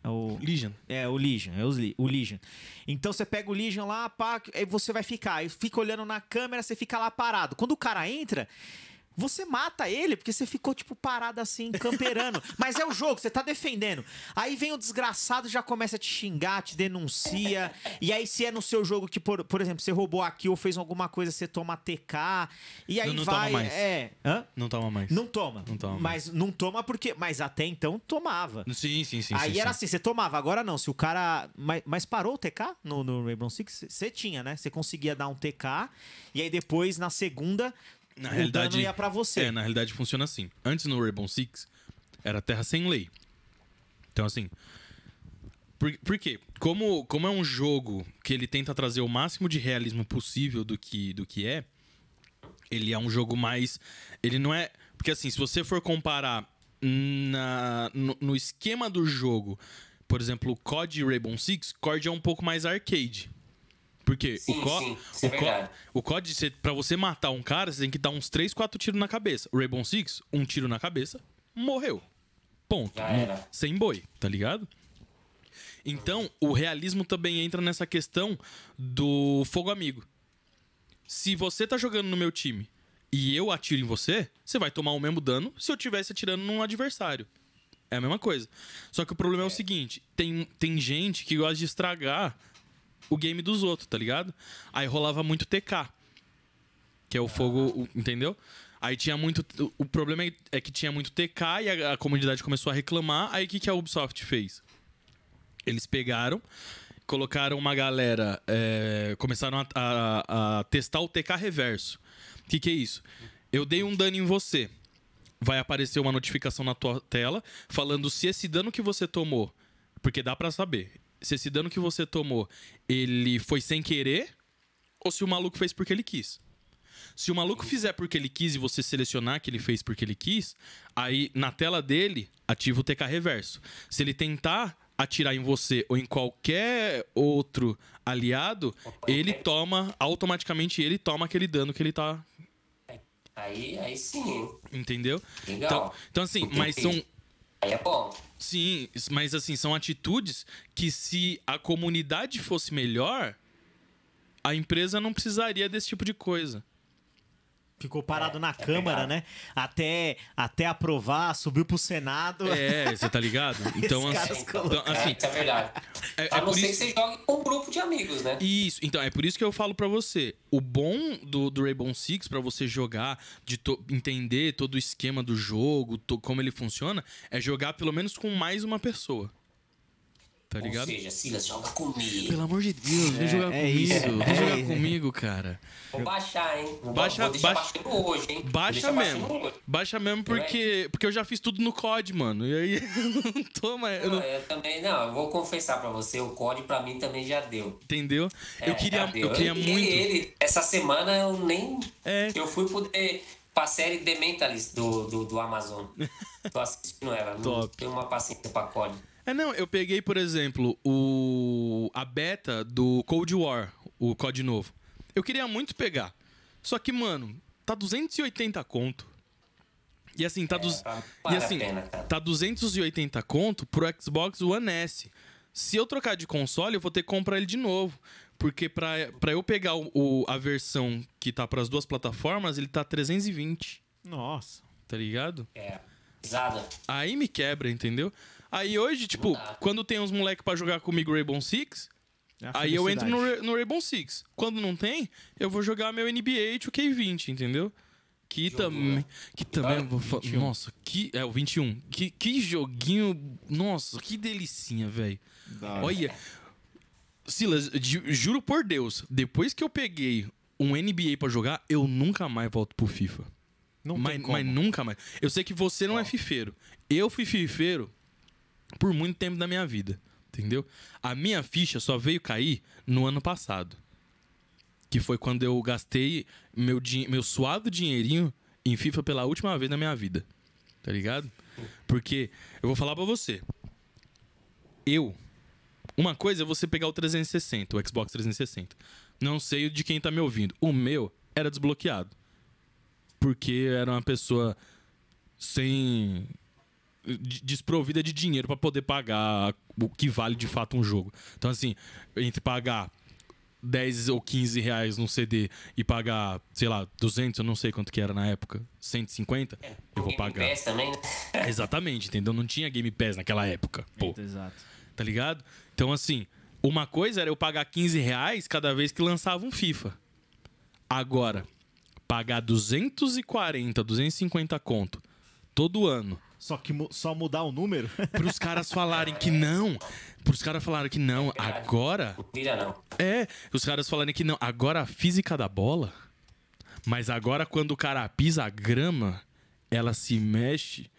É o, Legion. é, o Legion, é o Legion. Então você pega o Legion lá, pá, aí você vai ficar, aí fica olhando na câmera, você fica lá parado. Quando o cara entra, você mata ele, porque você ficou, tipo, parado assim, camperando. Mas é o jogo, você tá defendendo. Aí vem o desgraçado, já começa a te xingar, te denuncia. E aí, se é no seu jogo que, por, por exemplo, você roubou aqui ou fez alguma coisa, você toma TK. E aí Não, não toma vai. mais. É. Hã? Não toma mais. Não toma. Não toma Mas não toma porque. Mas até então tomava. Sim, sim, sim. Aí sim, era sim. assim, você tomava, agora não. Se o cara. Mas, mas parou o TK no, no Rainbow Six? Você tinha, né? Você conseguia dar um TK, e aí depois, na segunda, Na o realidade, ia pra você. É, na realidade funciona assim. Antes no Rainbow Six, era terra sem lei. Então, assim. Por, por quê? Como, como é um jogo que ele tenta trazer o máximo de realismo possível do que, do que é, ele é um jogo mais. Ele não é. Porque, assim, se você for comparar na, no, no esquema do jogo, por exemplo, o COD e Rainbow Six, COD é um pouco mais arcade. Porque Sim, o, Co sim, isso é o, Co o COD, pra você matar um cara, você tem que dar uns 3, 4 tiros na cabeça. O Rainbow Six, um tiro na cabeça, morreu. Ponto. Sem boi, tá ligado? Então, o realismo também entra nessa questão do fogo amigo. Se você tá jogando no meu time e eu atiro em você, você vai tomar o mesmo dano se eu tivesse atirando num adversário. É a mesma coisa. Só que o problema é, o seguinte: tem, tem gente que gosta de estragar o game dos outros, tá ligado? Aí rolava muito TK. Que é o fogo, o- entendeu? Aí tinha muito. o- problema é- que tinha muito TK e a, a comunidade começou a reclamar. Aí o que, que a Ubisoft fez? Eles pegaram, colocaram uma galera. é, começaram a, a- a testar o TK reverso. O que, que é isso? Eu dei um dano em você. Vai aparecer uma notificação na tua tela falando se esse dano que você tomou. Porque dá pra saber. Se esse dano que você tomou, ele foi sem querer ou se o maluco fez porque ele quis. Se o maluco fizer porque ele quis e você selecionar que ele fez porque ele quis, aí na tela dele ativa o TK reverso. Se ele tentar atirar em você ou em qualquer outro aliado, ele toma automaticamente ele toma aquele dano que ele tá, Aí, aí sim, entendeu? Legal. Então, então assim, mas são Aí é bom. Sim, mas assim, são atitudes que se a comunidade fosse melhor, a empresa não precisaria desse tipo de coisa. Ficou parado na Câmara, né? Até, até aprovar, subiu pro Senado. É, você tá ligado? Então, assim, então, colocaram. assim, É, isso é verdade. é, A é não por ser que isso. você jogue com um grupo de amigos, né? Isso, então é por isso que eu falo pra você. O bom do, do Rainbow Six pra você jogar, de to- entender todo o esquema do jogo, to- como ele funciona, é jogar pelo menos com mais uma pessoa. Tá Ou ligado? seja, Silas, joga comigo. Pelo amor de Deus, vem É, jogar é comigo. isso, Vem é jogar comigo, cara. Vou baixar, hein? Vou, Baixa- vou deixar baixa- baixando hoje, hein? Baixa mesmo. hoje. Baixa mesmo porque, porque eu já fiz tudo no COD, mano. E aí eu não tô mais. eu Não, eu também, não, eu vou confessar pra você, o COD pra mim também já deu. entendeu? eu É, queria, já deu. eu queria liguei muito. ele, essa semana eu nem. É. Eu fui poder pra série The Mentalist do, do, do Amazon. Tô assistindo ela. Não Top. tenho uma paciência pra COD. É, não, eu peguei, por exemplo, o a beta do Cold War, o COD novo. Eu queria muito pegar. Só que, mano, tá 280 conto. E assim, tá, dos... pra- e assim, pena, tá 280 conto pro Xbox One S. Se eu trocar de console, eu vou ter que comprar ele de novo. Porque pra, pra eu pegar o, o- a versão que tá pras duas plataformas, ele tá 320, Nossa. tá ligado? É. Pisada. Aí me quebra, entendeu? Aí hoje, tipo, quando tem uns moleque pra jogar comigo Rainbow Six, É aí eu entro no, no Rainbow Six. Quando não tem, eu vou jogar meu NBA 2K20, entendeu? Que também. né? Que também. Ah, vou fa- 21. Nossa, que. É, o 21. Que, que joguinho. Nossa, que delicinha, velho. Olha. Silas, ju- juro por Deus, depois que eu peguei um NBA pra jogar, eu nunca mais volto pro FIFA. Não mas, tem como. mas nunca mais. Eu sei que você não é fifeiro. Eu fui fifeiro por muito tempo da minha vida. Entendeu? A minha ficha só veio cair no ano passado. Que foi quando eu gastei meu, meu suado dinheirinho em FIFA pela última vez na minha vida. Tá ligado? Porque eu vou falar pra você. Eu. Uma coisa é você pegar o 360, o Xbox 360. Não sei de quem tá me ouvindo. O meu era desbloqueado porque era uma pessoa sem desprovida de dinheiro pra poder pagar o que vale de fato um jogo. Então assim, entre pagar 10 ou 15 reais num CD e pagar, sei lá, 200, eu não sei quanto que era na época, 150, eu vou Game pagar. Pass também, né? Exatamente, entendeu? Não tinha Game Pass naquela época, pô, Exato. tá ligado? Então assim, uma coisa era eu pagar 15 reais cada vez que lançava um FIFA. Agora, pagar 240, 250 conto todo ano Só que mu- só mudar o número? pros caras falarem que não, pros caras falarem que não, agora Não é, os caras falarem que não, agora a física da bola, mas agora quando o cara pisa a grama, ela se mexe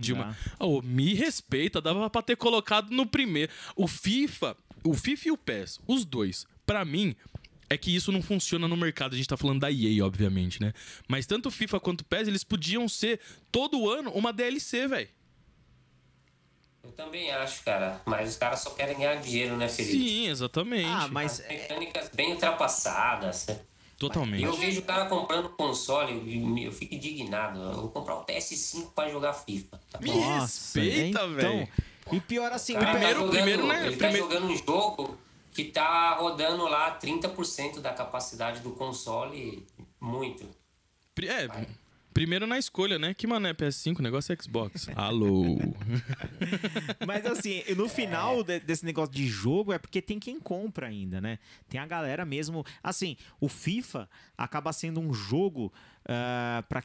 de uma. Oh, me respeita, dava pra ter colocado no primeiro. O FIFA, o FIFA e o PES, os dois, pra mim, é que isso não funciona no mercado. A gente tá falando da EA, obviamente, né? Mas tanto FIFA quanto PES, eles podiam ser todo ano uma DLC, velho. Eu também acho, cara. Mas os caras só querem ganhar dinheiro, né, Felipe? Sim, exatamente. Ah, mas As mecânicas bem ultrapassadas. né? Totalmente. Eu vejo o cara comprando console, eu, eu fico indignado. Eu vou comprar o PS5 pra jogar FIFA. Tá Me? Nossa, respeita, então, velho. E pior assim, O cara Primeiro- tá jogando, primeiro, né, Ele primeiro- tá jogando um jogo que tá rodando lá 30% da capacidade do console. Muito. É, primeiro na escolha, né? Que mané PS5, o negócio é Xbox. Alô. Mas assim, no final de- desse negócio de jogo é porque tem quem compra ainda, né? Tem a galera mesmo. Assim, o FIFA acaba sendo um jogo ah, pra.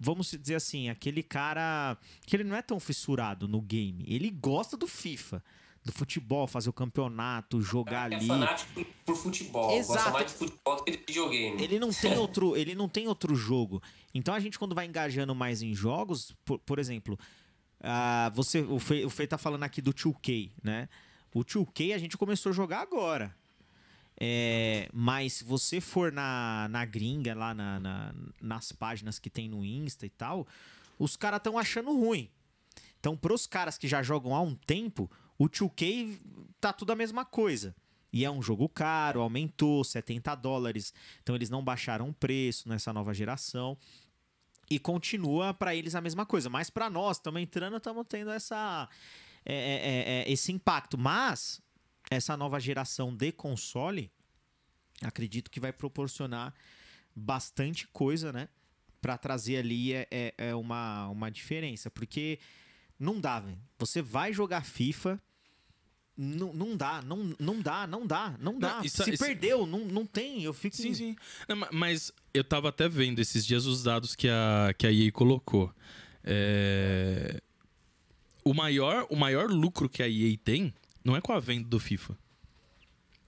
Vamos dizer assim, aquele cara que ele não é tão fissurado no game. Ele gosta do FIFA, do futebol, fazer o campeonato, jogar ali. é fanático por, por futebol. Gosta Exato. mais de futebol do que de videogame. Ele não tem outro, ele não tem outro jogo. Então a gente quando vai engajando mais em jogos, por, por exemplo, ah, você, o Fê, o Fê tá falando aqui do 2K, né? O 2K a gente começou a jogar agora. É, mas se você for na, na gringa, lá na- na- nas páginas que tem no Insta e tal, os caras estão achando ruim. Então, pros caras que já jogam há um tempo, o 2K tá tudo a mesma coisa. E é um jogo caro, aumentou 70 dólares. Então eles não baixaram o preço nessa nova geração. E continua pra eles a mesma coisa. Mas pra nós, estamos entrando, estamos tendo essa, é, é, é, esse impacto. Mas essa nova geração de console, acredito que vai proporcionar bastante coisa, né? pra trazer ali é, é, é uma, uma diferença. Porque não dá. Você vai jogar FIFA. Não, não dá, não, não dá, não dá, não dá. Não, isso- Se isso- perdeu, não, não tem. Eu fico. Sim, sim. Não, ma- mas eu tava até vendo esses dias os dados que a, que a EA colocou. É, O, maior, o maior lucro que a EA tem não é com a venda do FIFA.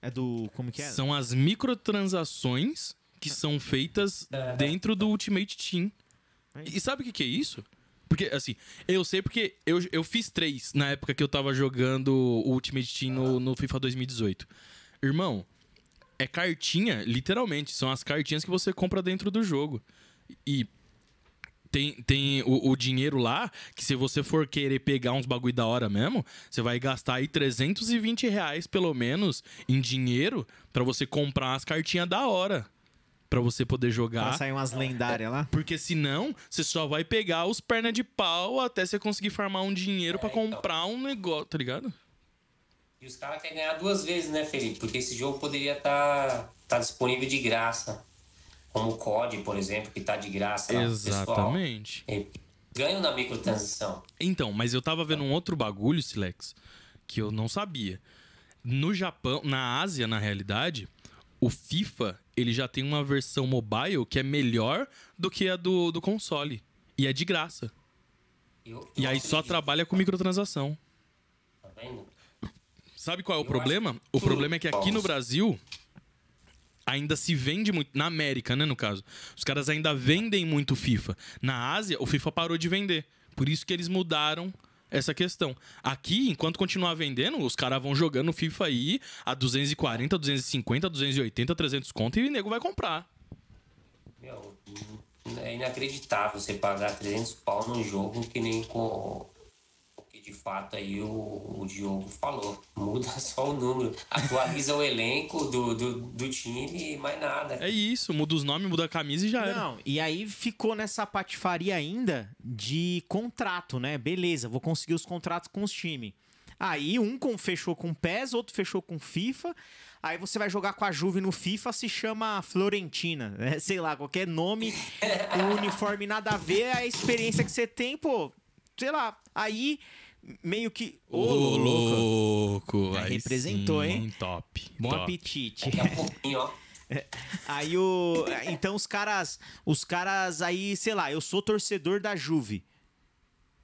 É do. Como que é? São as microtransações que são feitas dentro do Ultimate Team. E sabe o que, que é isso? Porque, assim, eu sei porque eu, eu fiz três na época que eu tava jogando o Ultimate Team no, no FIFA 2018. Irmão, é cartinha, literalmente. São as cartinhas que você compra dentro do jogo. E tem, tem o, o dinheiro lá, que se você for querer pegar uns bagulho da hora mesmo, você vai gastar aí 320 reais, pelo menos, em dinheiro pra você comprar as cartinhas da hora. Pra você poder Pra jogar. sair umas lendárias lá. Porque senão, você só vai pegar os perna de pau até você conseguir farmar um dinheiro pra É, então. comprar um negócio, tá ligado? E os caras querem ganhar duas vezes, né, Felipe? Porque esse jogo poderia estar tá, disponível de graça. Como o COD, por exemplo, que tá de graça pessoal. Exatamente. Ganham na microtransação. Então, mas eu tava vendo um outro bagulho, Silex, que eu não sabia. No Japão, na Ásia, na realidade, o FIFA, ele já tem uma versão mobile que é melhor do que a do, do console. E é de graça. Eu- E eu aí só trabalha com microtransação. Tá vendo? Sabe qual é o Eu problema? acho O problema é que aqui no. Brasil ainda se vende muito. Na América, né, no caso. Os caras ainda vendem muito FIFA. Na Ásia, o FIFA parou de vender. Por isso que eles mudaram essa questão. Aqui, enquanto continuar vendendo, os caras vão jogando FIFA aí a 240, 250, 280, 300 conto e o nego vai comprar. Meu, é inacreditável você pagar 300 pau num jogo que nem com de fato aí o, o Diogo falou. Muda só o número, atualiza o elenco do, do, do time e mais nada. É isso, muda os nomes, muda a camisa e já era. Não, e aí ficou nessa patifaria ainda de contrato, né? Beleza, vou conseguir os contratos com os times. Aí um com, fechou com PES, outro fechou com FIFA. Aí você vai jogar com a Juve no FIFA, se chama Florentina. né? Sei lá, qualquer nome, o uniforme nada a ver, a experiência que você tem, pô, sei lá. Aí meio que. Ô, Ô, louco! louco! Aí aí representou, sim, hein? Top. Bom top. apetite. Daqui a pouquinho, ó. Aí o. Então os caras. Os caras aí, sei lá, eu sou torcedor da Juve.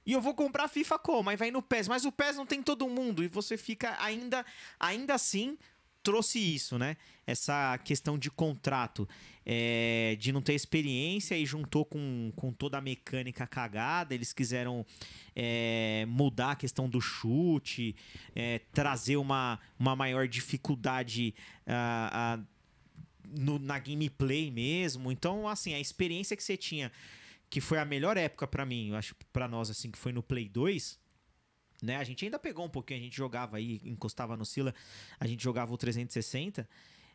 E eu vou comprar FIFA como? Aí vai no PES. Mas o PES não tem todo mundo. E você fica ainda. Ainda assim, trouxe isso, né? Essa questão de contrato. é, de não ter experiência e juntou com, com toda a mecânica cagada. Eles quiseram é, mudar a questão do chute, é, trazer uma, uma maior dificuldade ah, ah, no- na gameplay mesmo. Então, assim, a experiência que você tinha, que foi a melhor época pra mim, eu acho pra nós assim, que foi no Play 2, né? A gente ainda pegou um pouquinho, a gente jogava aí, encostava no Sila, a gente jogava o 360,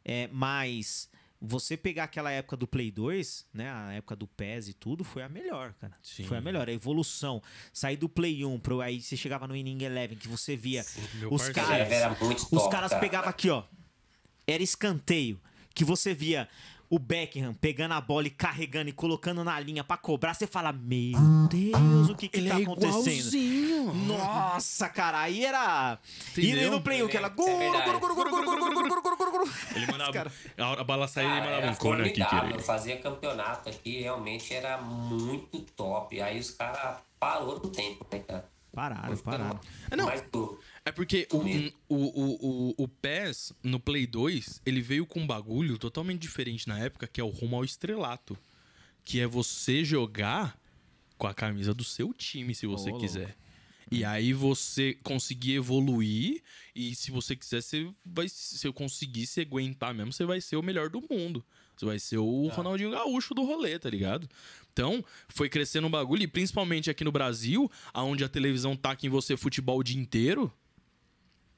é, mas você pegar aquela época do Play 2, né, a época do PES e tudo, foi a melhor, cara. Sim. Foi a melhor, a evolução. Sair do Play 1 pro aí você chegava no Inning Eleven que você via Meu os caras os top, caras cara. pegavam aqui, ó. Era escanteio. Que você via o Beckham pegando a bola e carregando e colocando na linha pra cobrar. Você fala, meu Deus, o que que Ele tá é acontecendo? igualzinho. Nossa, cara, aí era. E Entendeu? no Play 1, que ela. Ele mandava. Cara. A bala saía, ele Cara, mandava um cone aqui, querido. fazia campeonato aqui, realmente era muito top. Aí os caras parou no tempo, né, cara? Pararam, pararam. Não. Mais do... É porque o, o, o, o, PES no Play 2, ele veio com um bagulho totalmente diferente na época, que é o rumo ao estrelato. Que é você jogar com a camisa do seu time, se você Ô, quiser. E aí você conseguir evoluir. E se você quiser, você vai. Se eu conseguir se aguentar mesmo, você vai ser o melhor do mundo. Você vai ser o Ronaldinho Gaúcho do rolê, tá ligado? Então, foi crescendo um bagulho, e principalmente aqui no Brasil, onde a televisão taca em você futebol o dia inteiro.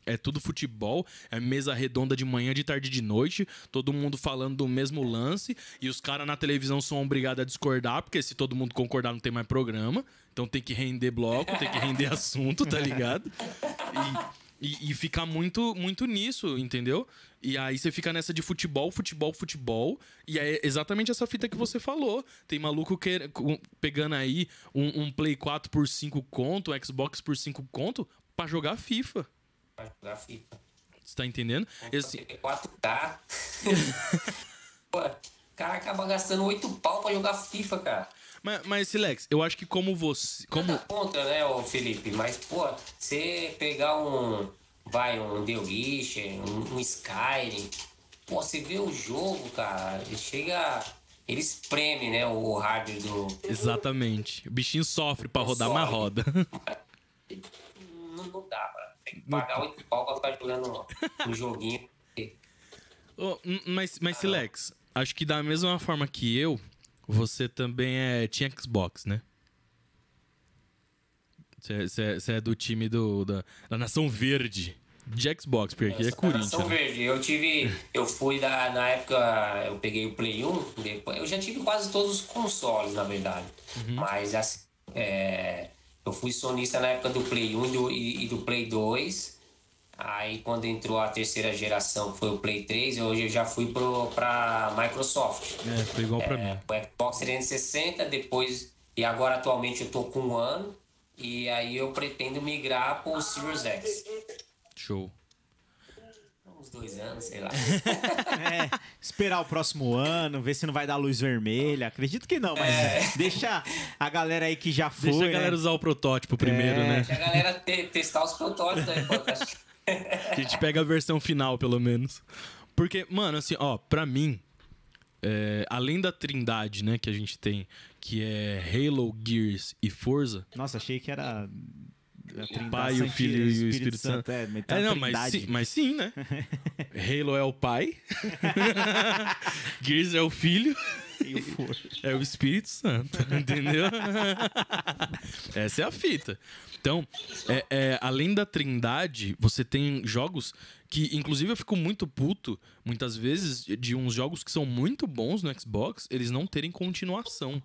É tudo futebol, é mesa redonda de manhã, de tarde e de noite, todo mundo falando do mesmo lance, e os caras na televisão são obrigados a discordar, porque se todo mundo concordar não tem mais programa, então tem que render bloco, tem que render assunto, tá ligado? E, e ficar muito, muito nisso, entendeu? E aí você fica nessa de futebol, futebol, futebol. E é exatamente essa fita que você falou. Tem maluco que, pegando aí um, um Play 4 por 5 conto, um Xbox por 5 conto, pra jogar FIFA. Pra jogar FIFA. Você tá entendendo? E assim, 4K. Pô, o cara acaba gastando 8 pau pra jogar FIFA, cara. mas, mas, Silex, eu acho que como você. Como, Nada contra, né, ô Felipe? Mas, pô, você pegar um. Vai, um The Witcher, um, um Skyrim. Pô, você vê o jogo, cara, ele chega. Ele espreme, né, o hardware do. Exatamente. O bichinho sofre pra rodar, Sofre. roda. Não, não dá, pra. Tem que pagar 8 pau pra ficar jogando um joguinho. M- mas, mas Silex, acho que da mesma forma que eu, você também é, tinha Xbox, né? Você é do time do, da, da Nação Verde. De Xbox, porque é Corinthians. Nação né? Verde, eu tive. Eu fui da, na época, eu peguei o Play 1, depois, eu já tive quase todos os consoles, na verdade. Uhum. Mas assim, é, eu fui sonista na época do Play 1 e do, e, e do Play 2. Aí quando entrou a terceira geração, que foi o Play 3, hoje eu já fui pro, pra Microsoft. É, foi igual pra mim. O Xbox 360, depois. E agora atualmente eu tô com um ano. E aí eu pretendo migrar pro Series X. Show. Uns dois anos, sei lá. É, esperar o próximo ano, ver se não vai dar luz vermelha. Acredito que não, mas deixa a galera aí que já foi. Deixa a galera né? usar o protótipo primeiro, É. né? Deixa a galera te- testar os protótipos aí, pô. A gente pega a versão final, pelo menos. Porque, mano, assim, ó, pra mim, é, além da trindade, né, que a gente tem, que é Halo, Gears e Forza, Nossa, achei que era. Trindade Pai, o Santina, Filho e o Espírito Santo. É, tá É, a não, mas sim, mas sim, né? Halo é o pai. Gears é o filho. O. É o Espírito Santo, entendeu? Essa é a fita. Então, é, é, além da trindade, você tem jogos que, inclusive, eu fico muito puto, muitas vezes, de uns jogos que são muito bons no Xbox, eles não terem continuação.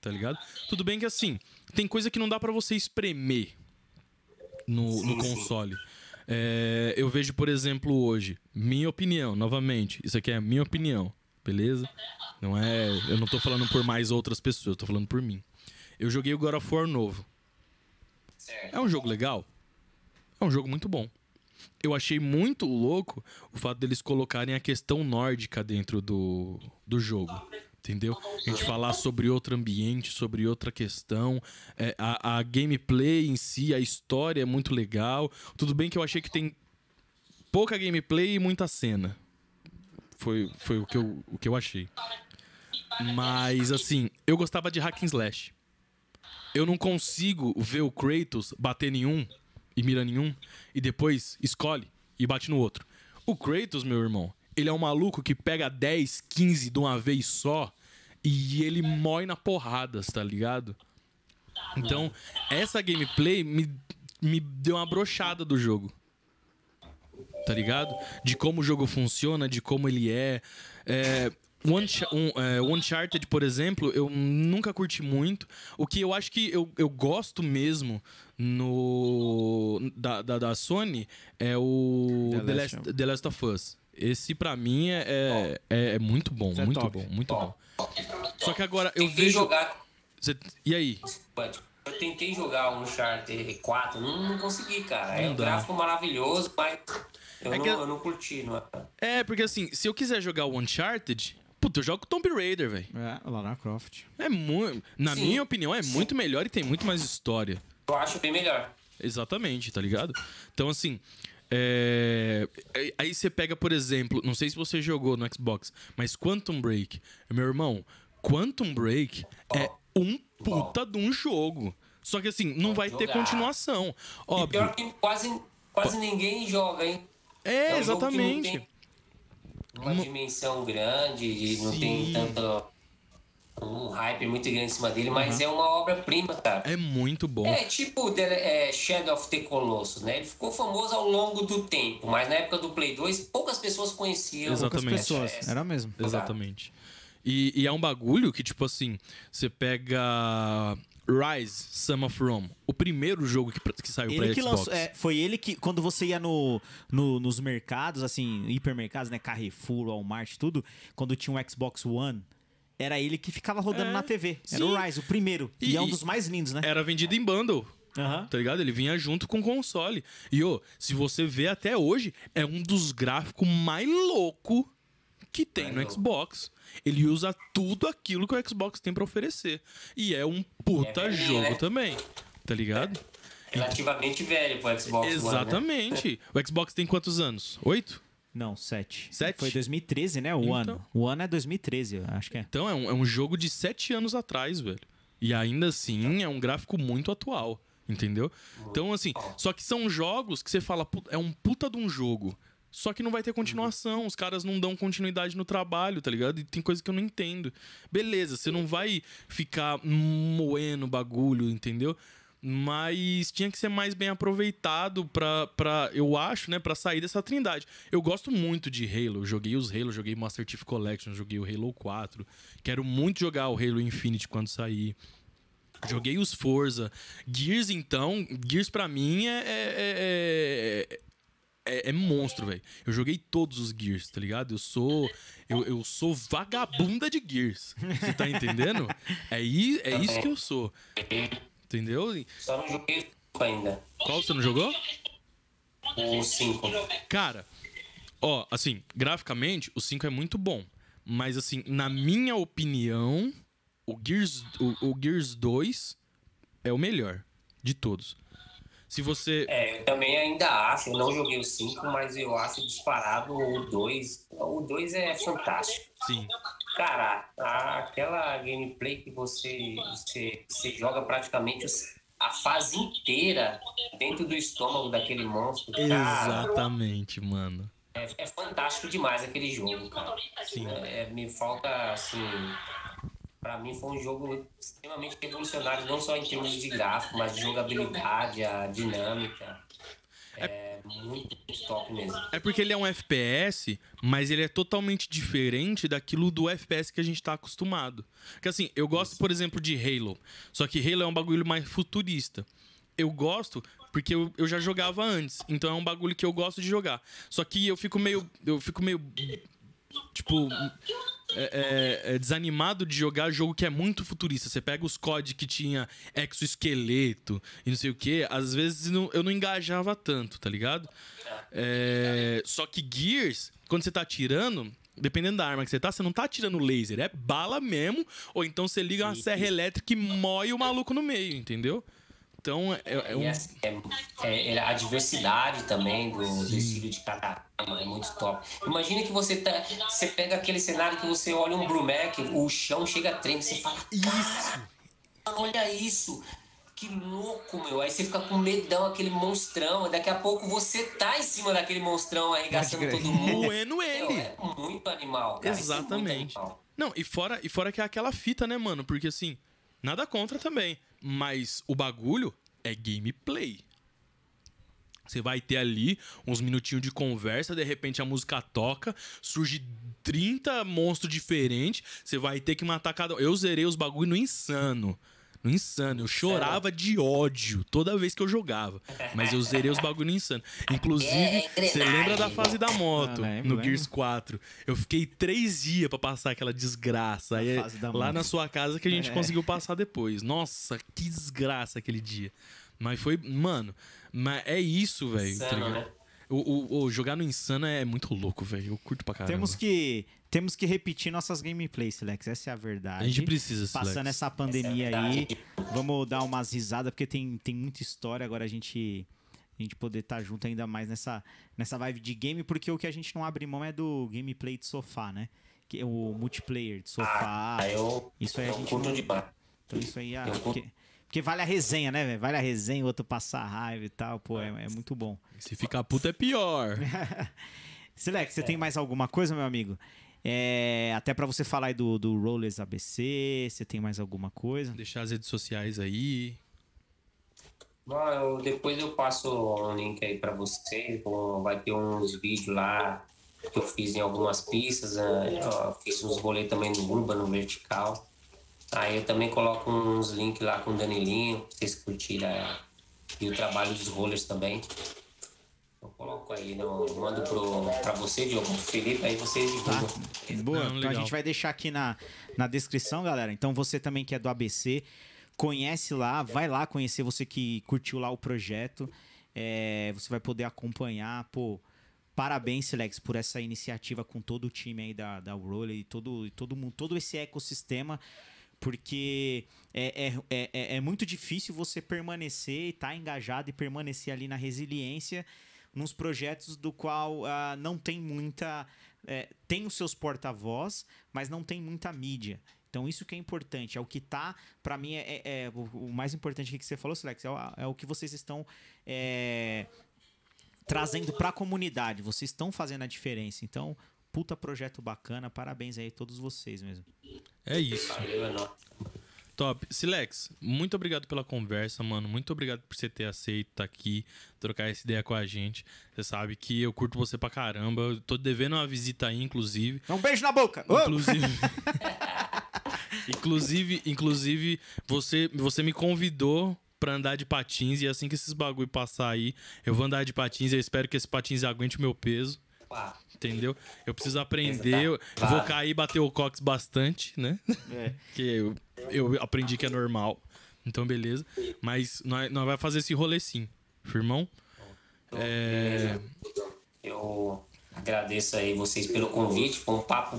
Tá ligado? Tudo bem que, assim, tem coisa que não dá pra você espremer no, no console. É, eu vejo, por exemplo, hoje, minha opinião, novamente, isso aqui é a minha opinião, beleza? Não é. Eu não tô falando por mais outras pessoas, eu tô falando por mim. Eu joguei o God of War novo. É um jogo legal? É um jogo muito bom. Eu achei muito louco o fato deles colocarem a questão nórdica dentro do, do jogo. Entendeu? A gente falar sobre outro ambiente, sobre outra questão. É, a, a gameplay em si, a história é muito legal. Tudo bem que eu achei que tem pouca gameplay e muita cena. Foi, foi o, que eu, o que eu achei. Mas, assim, eu gostava de hack and slash. Eu não consigo ver o Kratos bater em um e mira em um e depois escolhe e bate no outro. O Kratos, meu irmão, ele é um maluco que pega 10, 15 de uma vez só e ele mói na porradas, tá ligado? Então, essa gameplay me, me deu uma brochada do jogo. Tá ligado? De como o jogo funciona, de como ele é. é um, é, Uncharted, por exemplo, eu nunca curti muito. O que eu acho que eu, eu gosto mesmo no da, da, da Sony é o The The Last The Last of Us. Esse, pra mim, é, é, é muito bom, Isso é muito top. bom, muito bom. Só que agora eu Tentei vejo. jogar. Cê- E aí? Eu tentei jogar um Uncharted 4, não, não consegui, cara. É Não um dá. gráfico maravilhoso, mas eu, É não, que- eu não curti. Não. É, porque assim, se eu quiser jogar o Uncharted, puta, eu jogo Tomb Raider, velho. É, Lara Croft. É muito. Na Sim. minha opinião, é muito melhor e tem muito mais história. Eu acho bem melhor. Exatamente, tá ligado? Então, assim. É, aí- Aí você pega, por exemplo, não sei se você jogou no Xbox, mas Quantum Break. Meu irmão, Quantum Break é um puta de um jogo. Só que assim, não vai ter jogar. continuação. E Óbvio. pior que quase, quase ninguém joga, hein? É, um que não exatamente. tem Uma dimensão grande e não tem Sim. tanto um hype muito grande em cima dele, mas é uma obra-prima, cara. É muito bom. É tipo The- é, Shadow of the Colossus, né? Ele ficou famoso ao longo do tempo, mas na época do Play 2, poucas pessoas conheciam. Exatamente. Poucas pessoas. essa. Era mesmo. Exatamente. E, e é um bagulho que, tipo assim, você pega Rise, Son of Rome, o primeiro jogo que, que saiu Ele pra que Xbox. lançou, é, foi ele que, quando você ia no, no- nos mercados, assim, hipermercados, né? Carrefour, Walmart, tudo, quando tinha um Xbox One, era ele que ficava rodando É, na TV. Era sim. o Rise, o primeiro. E, E- é um dos mais lindos, né? Era vendido em bundle. Aham. Tá ligado? Ele vinha junto com o console. E, ô, se você vê até hoje, é um dos gráficos mais louco que tem no. Xbox. Ele usa tudo aquilo que o Xbox tem pra oferecer. E é um puta É jogo né? também. Tá ligado? Relativamente velho pro Xbox One, né? Exatamente. O Xbox tem quantos anos? Oito? Não, sete. Sete? Foi 2013, né? O Então. ano. O ano é 2013, eu acho que é. Então é um, é um jogo de sete anos atrás, velho. E ainda assim é um gráfico muito atual, entendeu? Então, assim, só que são jogos que você fala, "Puta, é um puta de um jogo. Só que não vai ter continuação, os caras não dão continuidade no trabalho, tá ligado? E tem coisa que eu não entendo. Beleza, você não vai ficar moendo bagulho, entendeu? Mas tinha que ser mais bem aproveitado pra eu acho, né, pra sair dessa trindade. Eu gosto muito de Halo, joguei os Halo, joguei Master Chief Collection, joguei o Halo 4. Quero muito jogar o Halo Infinite quando sair. Joguei os Forza. Gears, então, Gears pra mim é. é, é- é- é monstro, velho. Eu joguei todos os Gears, tá ligado? Eu sou. Eu, eu sou vagabunda de Gears. Você tá entendendo? É, é isso que eu sou. Entendeu? Só não joguei o 5 ainda. Qual você não jogou? O 5. Cara, ó, assim, graficamente, o 5 é muito bom. Mas, assim, na minha opinião, o Gears, o, o Gears 2 é o melhor de todos. Se você. É, eu também ainda acho, eu não joguei o 5, mas eu acho disparado o 2. O 2 é fantástico. Sim. Cara, a- aquela gameplay que você, você, você joga praticamente a fase inteira dentro do estômago daquele monstro. Cara, Exatamente, mano. é, é fantástico demais aquele jogo, cara. Sim. É, é, me falta, assim. Pra mim foi um jogo extremamente revolucionário, não só em termos de gráfico, mas de jogabilidade, a dinâmica. É muito, muito top mesmo. É porque ele é um FPS, mas ele é totalmente diferente daquilo do FPS que a gente tá acostumado. Porque assim, eu gosto, por exemplo, de Halo. Só que Halo é um bagulho mais futurista. Eu gosto porque eu, eu já jogava antes. Então é um bagulho que eu gosto de jogar. Só que eu fico meio. Eu fico meio. Tipo. é- é- é desanimado de jogar jogo que é muito futurista. Você pega os COD que tinha exoesqueleto e não sei o que, às vezes não- eu não engajava tanto, tá ligado? É, só que Gears, quando você tá atirando, dependendo da arma que você tá, você não tá atirando laser, é bala mesmo, ou então você liga uma serra elétrica e mói o maluco no meio, entendeu? Então é, é um. assim, é- é- é a diversidade também do, do estilo de cada é muito top. Imagina que você tá, você pega aquele cenário que você olha um Brumec, o chão chega a trem, você fala, Isso! olha isso, que louco, meu. Aí você fica com medão, aquele monstrão, daqui a pouco você tá em cima daquele monstrão arregaçando todo mundo. Moendo ele! é muito animal, cara. é muito Exatamente. animal. Não, e fora, e fora que é aquela fita, né, mano? Porque assim, nada contra também. Mas o bagulho é gameplay. Você vai ter ali uns minutinhos de conversa, de repente a música toca, surge 30 monstros diferentes, você vai ter que matar cada um. Eu zerei os bagulho no insano. No insano. Eu chorava de ódio toda vez que eu jogava. Mas eu zerei os bagulho no insano. Inclusive, É, você lembra da fase da moto Ah, lembro, no lembro. Gears 4? Eu fiquei três dias pra passar aquela desgraça. Aí, lá na sua casa que a gente É. conseguiu passar depois. Nossa, que desgraça aquele dia. Mas foi, mano, mas é isso, velho. Tá né? o, o- o jogar no Insano é muito louco, velho. Eu curto pra caramba. Temos que, temos que repetir nossas gameplays, Silex. Essa é a verdade. A gente precisa, Passando Silex. essa pandemia Essa é a aí, vamos dar umas risadas, porque tem, tem muita história. Agora a gente, a gente poder estar junto ainda mais nessa, nessa vibe de game, porque o que a gente não abre mão é do gameplay de sofá, né? Que é o multiplayer de sofá. Ah, eu, isso aí a eu gente curto não- demais. Então isso aí, ah, Eu porque, porque vale a resenha, né, velho? Vale a resenha, o outro passar raiva e tal, pô, é, é muito bom. Se ficar puto é pior. Silex, você tem mais alguma coisa, meu amigo? É, até pra você falar aí do, do Rollers ABC, você tem mais alguma coisa? Deixar as redes sociais aí. Bom, eu- depois eu passo um link aí pra vocês. Bom, vai ter uns vídeos lá que eu fiz em algumas pistas. né? Eu fiz uns rolês também no Urban, no vertical. Aí eu também coloco uns links lá com o Danilinho, pra vocês curtirem. é, E o trabalho dos rollers também. Eu coloco aí, não, mando pro, pra você, Diogo, pro Felipe, aí vocês divulgam. Boa, Não, então a gente vai deixar aqui na, na descrição, galera. Então você também que é do ABC, conhece lá, vai lá conhecer você que curtiu lá o projeto. É, você vai poder acompanhar, pô. Parabéns, Silex, por essa iniciativa com todo o time aí da, da Roller e todo, todo mundo, todo esse ecossistema. Porque é, é, é, é- é muito difícil você permanecer e estar engajado e permanecer ali na resiliência nos projetos do qual ah, não tem muita. é, tem os seus porta-voz, mas não tem muita mídia. Então, isso que é importante. É o que tá. Pra mim, é, é- é o, o mais importante que você falou, Silex, é, o- é o que vocês estão. é, trazendo pra comunidade. Vocês estão fazendo a diferença. Então, puta projeto bacana. Parabéns aí a todos vocês mesmo. É isso. Valeu, é nóis. Top. Silex, muito obrigado pela conversa, mano. Muito obrigado por você ter aceito estar aqui, trocar essa ideia com a gente. Você sabe que eu curto você pra caramba. Eu tô devendo uma visita aí, inclusive. Um beijo na boca! Inclusive. inclusive, inclusive você, você me convidou pra andar de patins e assim que esses bagulho passar aí, eu vou andar de patins. Eu espero que esse patins aguente o meu peso. Pá, Entendeu? Eu preciso aprender, eu, vou cair e bater o cox bastante, né? É. que eu, eu aprendi que é normal. Então, beleza. Mas nós, nós vai fazer esse rolê sim, firmão? então, É. Eu agradeço aí vocês pelo convite. Foi um papo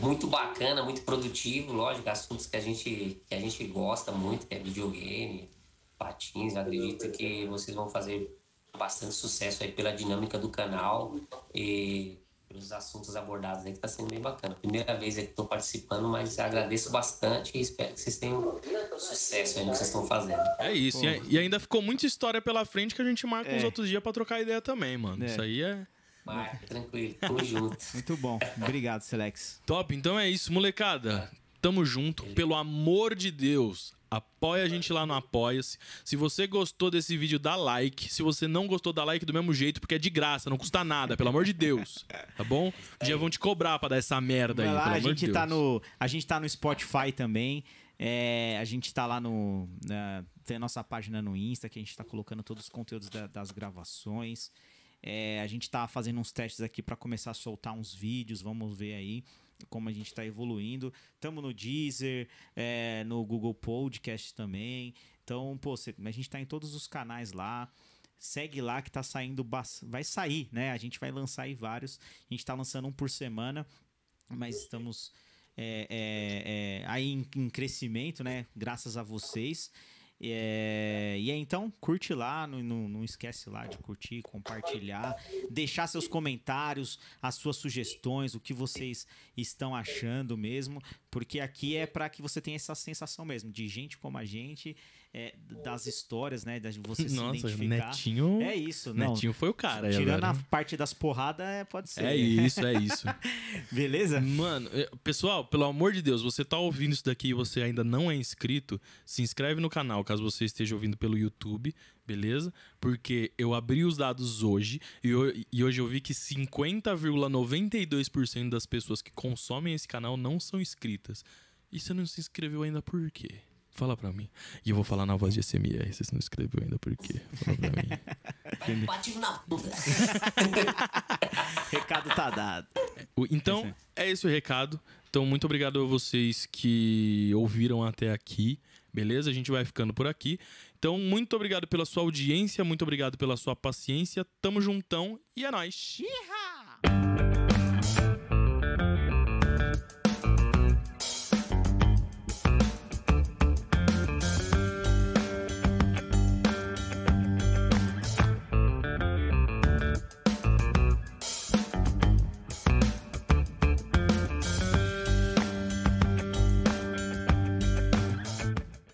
muito bacana, muito produtivo. Lógico, assuntos que a gente, que a gente gosta muito, que é videogame, patins. Acredito que vocês vão fazer bastante sucesso aí pela dinâmica do canal e pelos assuntos abordados aí, que tá sendo bem bacana. Primeira vez aí que estou participando, mas agradeço bastante e espero que vocês tenham sucesso aí no que vocês estão fazendo. É isso. E, e ainda ficou muita história pela frente que a gente marca É. uns outros dias pra trocar ideia também, mano. É. Isso aí é Mas, tranquilo, tamo junto. Muito bom. Obrigado, Silex. top. Então é isso, molecada. Tamo junto. Pelo amor de Deus, apoia a gente lá no Apoia-se. Se você gostou desse vídeo, dá like. Se você não gostou, dá like do mesmo jeito, porque é de graça, não custa nada, pelo amor de Deus. Tá bom? Um dia vão te cobrar pra dar essa merda aí, lá, pelo a amor de gente Deus. tá no, a gente tá no Spotify também. É, a gente tá lá no. na- tem a nossa página no Insta, que a gente tá colocando todos os conteúdos da- das gravações. É, a gente tá fazendo uns testes aqui pra começar a soltar uns vídeos. Vamos ver aí como a gente tá evoluindo. Tamo no Deezer, é, no Google Podcast também. Então, pô, cê- a gente tá em todos os canais lá. Segue lá que tá saindo. Vai sair, né? A gente vai lançar aí vários. A gente tá lançando um por semana mas estamos é, é, é, aí em, em crescimento, né? Graças a vocês. É, e aí, então, curte lá, não, não, não esquece lá de curtir, compartilhar, deixar seus comentários, as suas sugestões, o que vocês estão achando mesmo, porque aqui é para que você tenha essa sensação mesmo de gente como a gente, é, das histórias, né? De você se Nossa, identificar. Netinho. É isso, não. Netinho foi o cara. Tirando agora. a parte das porradas, é, pode ser. É isso, é isso. Beleza? Mano, pessoal, pelo amor de Deus, você tá ouvindo isso daqui e você ainda não é inscrito, se inscreve no canal, caso você esteja ouvindo pelo YouTube, beleza? Porque eu abri os dados hoje e, ho- e hoje eu vi que 50,92% das pessoas que consomem esse canal não são inscritas. E você não se inscreveu ainda por quê? Fala pra mim. E eu vou falar na voz de SMR, você não inscreveu ainda por quê? Fala pra mim. Bate na bunda. Recado tá dado. Então, é esse o recado. Então, muito obrigado a vocês que ouviram até aqui. Beleza? A gente vai ficando por aqui. Então, muito obrigado pela sua audiência, muito obrigado pela sua paciência. Tamo juntão e é nóis. Iha!